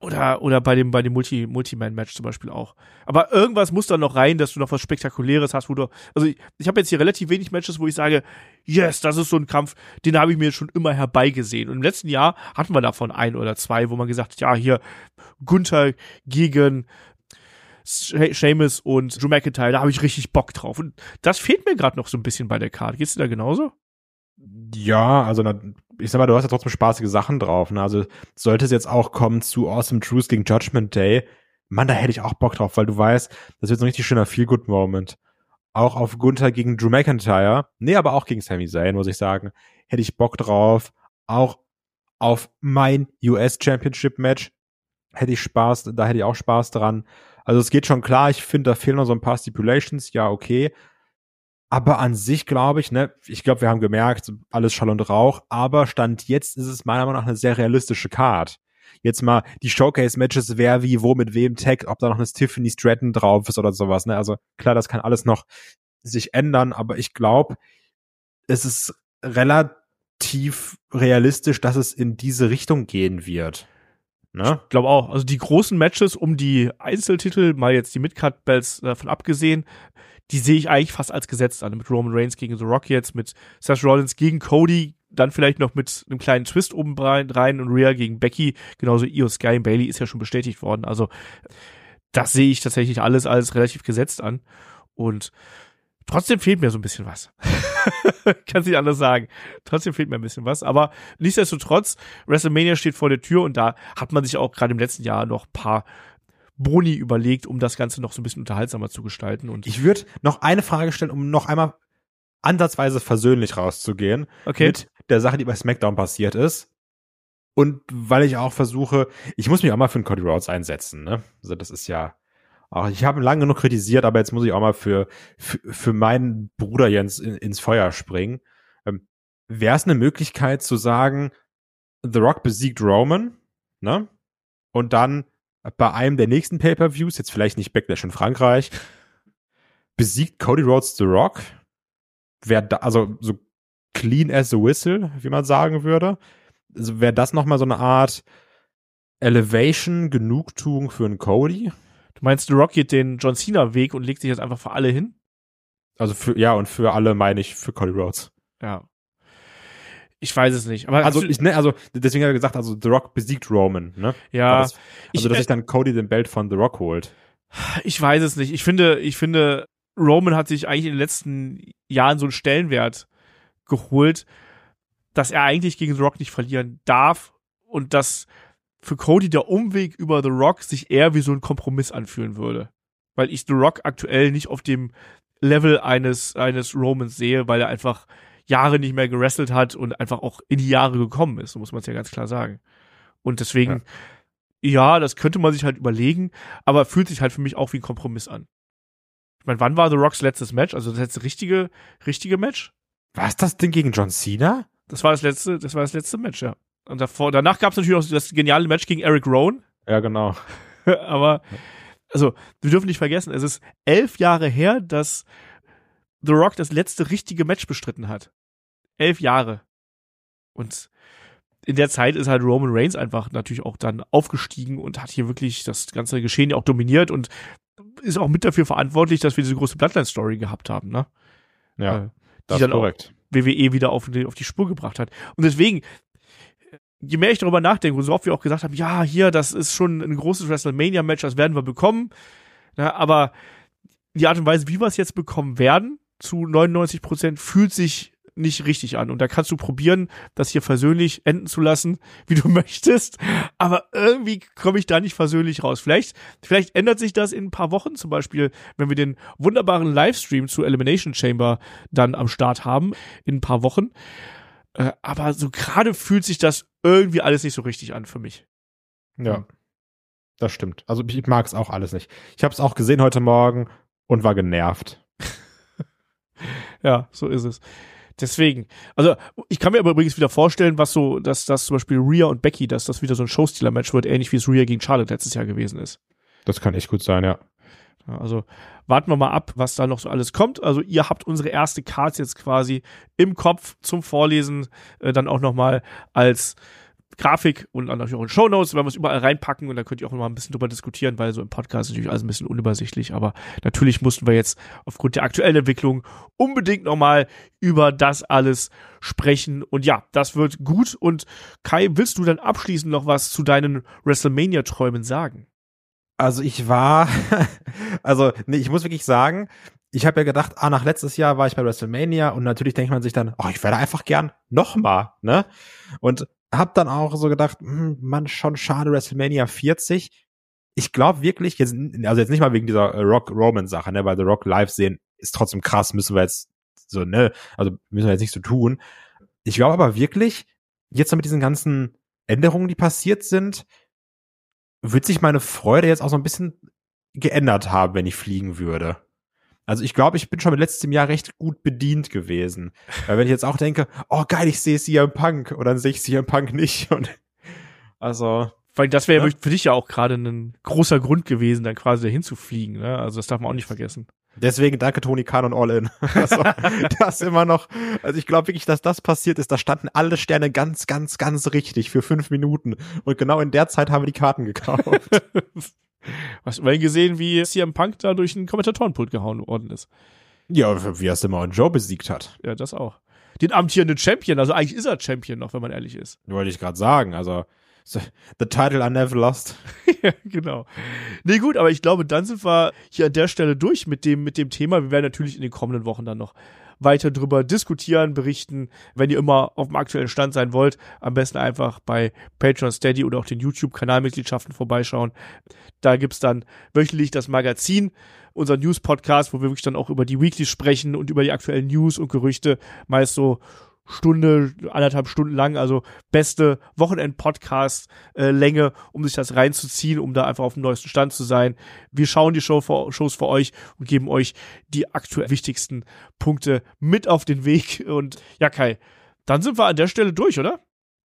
Oder, oder bei dem, bei dem Multi, Multi-Man-Match zum Beispiel auch. Aber irgendwas muss da noch rein, dass du noch was Spektakuläres hast, wo du, also ich, ich habe jetzt hier relativ wenig Matches, wo ich sage, yes, das ist so ein Kampf, den habe ich mir schon immer herbeigesehen. Und im letzten Jahr hatten wir davon ein oder zwei, wo man gesagt hat, ja, hier Gunther gegen Seamus und Drew McIntyre, da habe ich richtig Bock drauf. Und das fehlt mir gerade noch so ein bisschen bei der Karte. Geht's dir da genauso? Ja, also ich sag mal, du hast ja trotzdem spaßige Sachen drauf. Ne? Also sollte es jetzt auch kommen zu Awesome Truth gegen Judgment Day, Mann, da hätte ich auch Bock drauf, weil du weißt, das wird so ein richtig schöner Feel-Good-Moment. Auch auf Gunther gegen Drew McIntyre, nee, aber auch gegen Sami Zayn, muss ich sagen, hätte ich Bock drauf. Auch auf mein US Championship Match hätte ich Spaß, da hätte ich auch Spaß dran. Also es geht schon klar, ich finde, da fehlen noch so ein paar Stipulations, ja, okay. Aber an sich glaube ich, ne, ich glaube, wir haben gemerkt, alles Schall und Rauch, aber Stand jetzt ist es meiner Meinung nach eine sehr realistische Card. Jetzt mal die Showcase-Matches, wer wie, wo, mit wem taggt, ob da noch eine Tiffany Stratton drauf ist oder sowas, ne. Also klar, das kann alles noch sich ändern, aber ich glaube, es ist relativ realistisch, dass es in diese Richtung gehen wird. Ne? Ich glaube auch. Also die großen Matches um die Einzeltitel, mal jetzt die Midcard-Bells davon abgesehen, die sehe ich eigentlich fast als gesetzt an. Mit Roman Reigns gegen The Rock jetzt, mit Seth Rollins gegen Cody, dann vielleicht noch mit einem kleinen Twist oben rein und Rhea gegen Becky, genauso Io Sky und Bailey ist ja schon bestätigt worden. Also das sehe ich tatsächlich alles als relativ gesetzt an. Und trotzdem fehlt mir so ein bisschen was. [LAUGHS] Kann sich anders sagen. Trotzdem fehlt mir ein bisschen was. Aber nichtsdestotrotz, WrestleMania steht vor der Tür und da hat man sich auch gerade im letzten Jahr noch paar Boni überlegt, um das Ganze noch so ein bisschen unterhaltsamer zu gestalten. Und ich würde noch eine Frage stellen, um noch einmal ansatzweise versöhnlich rauszugehen okay. mit der Sache, die bei SmackDown passiert ist. Und weil ich auch versuche, ich muss mich auch mal für einen Cody Rhodes einsetzen. Ne? Also das ist ja, auch, ich habe lange genug kritisiert, aber jetzt muss ich auch mal für für, für meinen Bruder Jens in, ins Feuer springen. Ähm, Wäre es eine Möglichkeit zu sagen, The Rock besiegt Roman, ne? Und dann bei einem der nächsten Pay-per-Views, jetzt vielleicht nicht Backlash in Frankreich, besiegt Cody Rhodes The Rock. Wäre da, also so clean as a whistle, wie man sagen würde. Also wäre das nochmal so eine Art Elevation, Genugtuung für einen Cody? Du meinst, The Rock geht den John Cena Weg und legt sich jetzt einfach für alle hin? Also für, ja, und für alle meine ich für Cody Rhodes. Ja. Ich weiß es nicht. Aber Also ich, ne, also deswegen hat er gesagt, also The Rock besiegt Roman, ne? ja, das, also ich- dass äh, sich dann Cody den Belt von The Rock holt. Ich weiß es nicht. Ich finde, ich finde, Roman hat sich eigentlich in den letzten Jahren so einen Stellenwert geholt, dass er eigentlich gegen The Rock nicht verlieren darf und dass für Cody der Umweg über The Rock sich eher wie so ein Kompromiss anfühlen würde. Weil ich The Rock aktuell nicht auf dem Level eines, eines Romans sehe, weil er einfach Jahre nicht mehr gewrestelt hat und einfach auch in die Jahre gekommen ist, so muss man es ja ganz klar sagen. Und deswegen, ja, das könnte man sich halt überlegen, aber fühlt sich halt für mich auch wie ein Kompromiss an. Ich meine, wann war The Rocks letztes Match? Also das letzte richtige, richtige Match? Was das Ding gegen John Cena? Das war das letzte, das war das letzte Match, ja. Und davor, danach gab es natürlich noch das geniale Match gegen Eric Rowan, Ja, genau. [LAUGHS] aber also wir dürfen nicht vergessen, es ist elf Jahre her, dass The Rock das letzte richtige Match bestritten hat. Elf Jahre. Und in der Zeit ist halt Roman Reigns einfach natürlich auch dann aufgestiegen und hat hier wirklich das ganze Geschehen ja auch dominiert und ist auch mit dafür verantwortlich, dass wir diese große Bloodline-Story gehabt haben, ne? Ja, Äh, das die ist dann auch korrekt. WWE wieder auf die, auf die Spur gebracht hat. Und deswegen, je mehr ich darüber nachdenke, und so oft wir auch gesagt haben, ja, hier, das ist schon ein großes WrestleMania-Match, das werden wir bekommen. Ja, aber die Art und Weise, wie wir es jetzt bekommen werden, zu 99 Prozent, fühlt sich nicht richtig an. Und da kannst du probieren, das hier versöhnlich enden zu lassen, [LAUGHS] wie du möchtest. Aber irgendwie komme ich da nicht versöhnlich raus. Vielleicht, vielleicht ändert sich das in ein paar Wochen, zum Beispiel, wenn wir den wunderbaren Livestream zu Elimination Chamber dann am Start haben, in ein paar Wochen. Äh, aber so gerade fühlt sich das irgendwie alles nicht so richtig an für mich. Ja. Das stimmt. Also ich mag es auch alles nicht. Ich habe es auch gesehen heute Morgen und war genervt. [LAUGHS] Ja, so ist es. Deswegen, also ich kann mir aber übrigens wieder vorstellen, was so, dass das zum Beispiel Rhea und Becky, dass das wieder so ein Showstealer-Match wird, ähnlich wie es Rhea gegen Charlotte letztes Jahr gewesen ist. Das kann echt gut sein, ja. Also warten wir mal ab, was da noch so alles kommt. Also ihr habt unsere erste Card jetzt quasi im Kopf zum Vorlesen, äh, dann auch nochmal als Grafik und dann natürlich auch in Shownotes, werden wir es überall reinpacken und da könnt ihr auch noch mal ein bisschen drüber diskutieren, weil so im Podcast ist natürlich alles ein bisschen unübersichtlich, aber natürlich mussten wir jetzt aufgrund der aktuellen Entwicklung unbedingt nochmal über das alles sprechen und ja, das wird gut und Kai, willst du dann abschließend noch was zu deinen WrestleMania-Träumen sagen? Also ich war, [LAUGHS] also nee, ich muss wirklich sagen, ich habe ja gedacht, ah, nach letztes Jahr war ich bei WrestleMania und natürlich denkt man sich dann, oh, ich werde einfach gern nochmal, ne? Und hab dann auch so gedacht, hm, Mann, schon schade, WrestleMania 40. Ich glaube wirklich, jetzt, also jetzt nicht mal wegen dieser äh, Rock Roman Sache, ne, weil The Rock live sehen ist trotzdem krass, müssen wir jetzt so, ne, also müssen wir jetzt nicht so tun. Ich glaube aber wirklich, jetzt mit diesen ganzen Änderungen, die passiert sind, wird sich meine Freude jetzt auch so ein bisschen geändert haben, wenn ich fliegen würde. Also ich glaube, ich bin schon mit letztem Jahr recht gut bedient gewesen. Weil wenn ich jetzt auch denke, oh geil, ich sehe CM Punk oder dann sehe ich CM Punk nicht. Und [LAUGHS] also, Weil das wäre Ja. ja für dich ja auch gerade ein großer Grund gewesen, dann quasi dahin zu fliegen. Ne? Also das darf man auch nicht vergessen. Deswegen danke Tony Khan und All In. [LAUGHS] Also, das immer noch, also ich glaube wirklich, dass das passiert ist. Da standen alle Sterne ganz, ganz, ganz richtig für fünf Minuten. Und genau in der Zeit haben wir die Karten gekauft. [LAUGHS] Hast du mal gesehen, wie CM Punk da durch einen Kommentatorenpult gehauen worden ist? ja, wie er Samoa Joe besiegt hat. Ja, das auch. Den amtierenden Champion, also eigentlich ist er Champion noch, wenn man ehrlich ist. Wollte ich gerade sagen. Also, so, the title I never lost. [LAUGHS] ja, genau. Nee, gut, aber ich glaube, dann sind wir hier an der Stelle durch mit dem, mit dem Thema. Wir werden natürlich in den kommenden Wochen dann noch weiter drüber diskutieren, berichten. Wenn ihr immer auf dem aktuellen Stand sein wollt, am besten einfach bei Patreon Steady oder auch den YouTube-Kanalmitgliedschaften vorbeischauen. Da gibt's dann wöchentlich das Magazin, unser News-Podcast, wo wir wirklich dann auch über die Weeklies sprechen und über die aktuellen News und Gerüchte, meist so Stunde, anderthalb Stunden lang, also beste Wochenend-Podcast-Länge, um sich das reinzuziehen, um da einfach auf dem neuesten Stand zu sein. Wir schauen die Show für, Shows für euch und geben euch die aktuell wichtigsten Punkte mit auf den Weg. Und ja, Kai, dann sind wir an der Stelle durch, oder?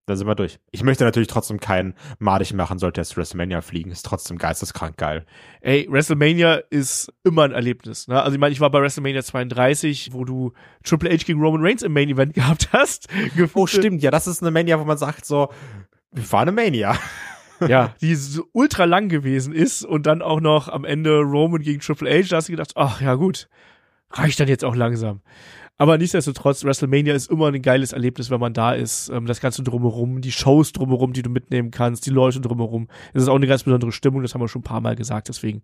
Da sind wir durch. Ich möchte natürlich trotzdem keinen madig machen, sollte er zu WrestleMania fliegen. Ist trotzdem geisteskrank geil. Ey, WrestleMania ist immer ein Erlebnis. Ne? Also ich meine, ich war bei WrestleMania 32, wo du Triple H gegen Roman Reigns im Main Event [LAUGHS] gehabt hast. Oh, stimmt. Ja, das ist eine Mania, wo man sagt so, war eine Mania. [LAUGHS] ja, die so ultra lang gewesen ist und dann auch noch am Ende Roman gegen Triple H, da hast du gedacht, ach ja gut, reicht dann jetzt auch langsam. Aber nichtsdestotrotz, WrestleMania ist immer ein geiles Erlebnis, wenn man da ist. Ähm, das Ganze drumherum, die Shows drumherum, die du mitnehmen kannst, die Leute drumherum. Es ist auch eine ganz besondere Stimmung, das haben wir schon ein paar Mal gesagt. Deswegen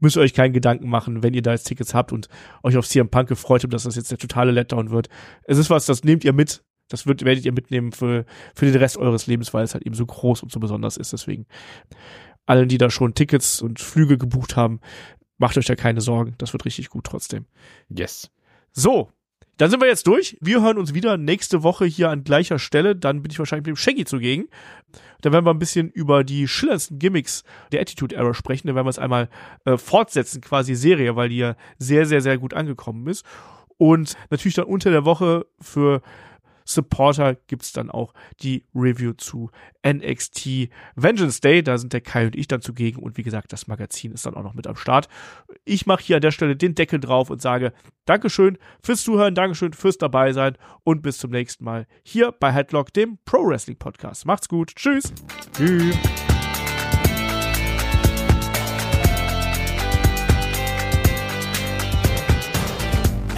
müsst ihr euch keinen Gedanken machen, wenn ihr da jetzt Tickets habt und euch auf CM Punk gefreut habt, dass das jetzt der totale Letdown wird. Es ist was, das nehmt ihr mit. Das wird, werdet ihr mitnehmen für, für den Rest eures Lebens, weil es halt eben so groß und so besonders ist. Deswegen allen, die da schon Tickets und Flüge gebucht haben, macht euch da keine Sorgen. Das wird richtig gut trotzdem. Yes. So, dann sind wir jetzt durch. Wir hören uns wieder nächste Woche hier an gleicher Stelle. Dann bin ich wahrscheinlich mit dem Shaggy zugegen. Da werden wir ein bisschen über die schillerndsten Gimmicks der Attitude Era sprechen. Da werden wir es einmal äh, fortsetzen, quasi Serie, weil die ja sehr, sehr, sehr gut angekommen ist. Und natürlich dann unter der Woche für Supporter gibt's dann auch die Review zu NXT Vengeance Day. Da sind der Kai und ich dann zugegen. Und wie gesagt, das Magazin ist dann auch noch mit am Start. Ich mache hier an der Stelle den Deckel drauf und sage Dankeschön fürs Zuhören, Dankeschön fürs dabei sein und bis zum nächsten Mal hier bei Headlock, dem Pro Wrestling Podcast. Macht's gut. Tschüss. Tschüss.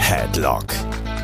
Headlock,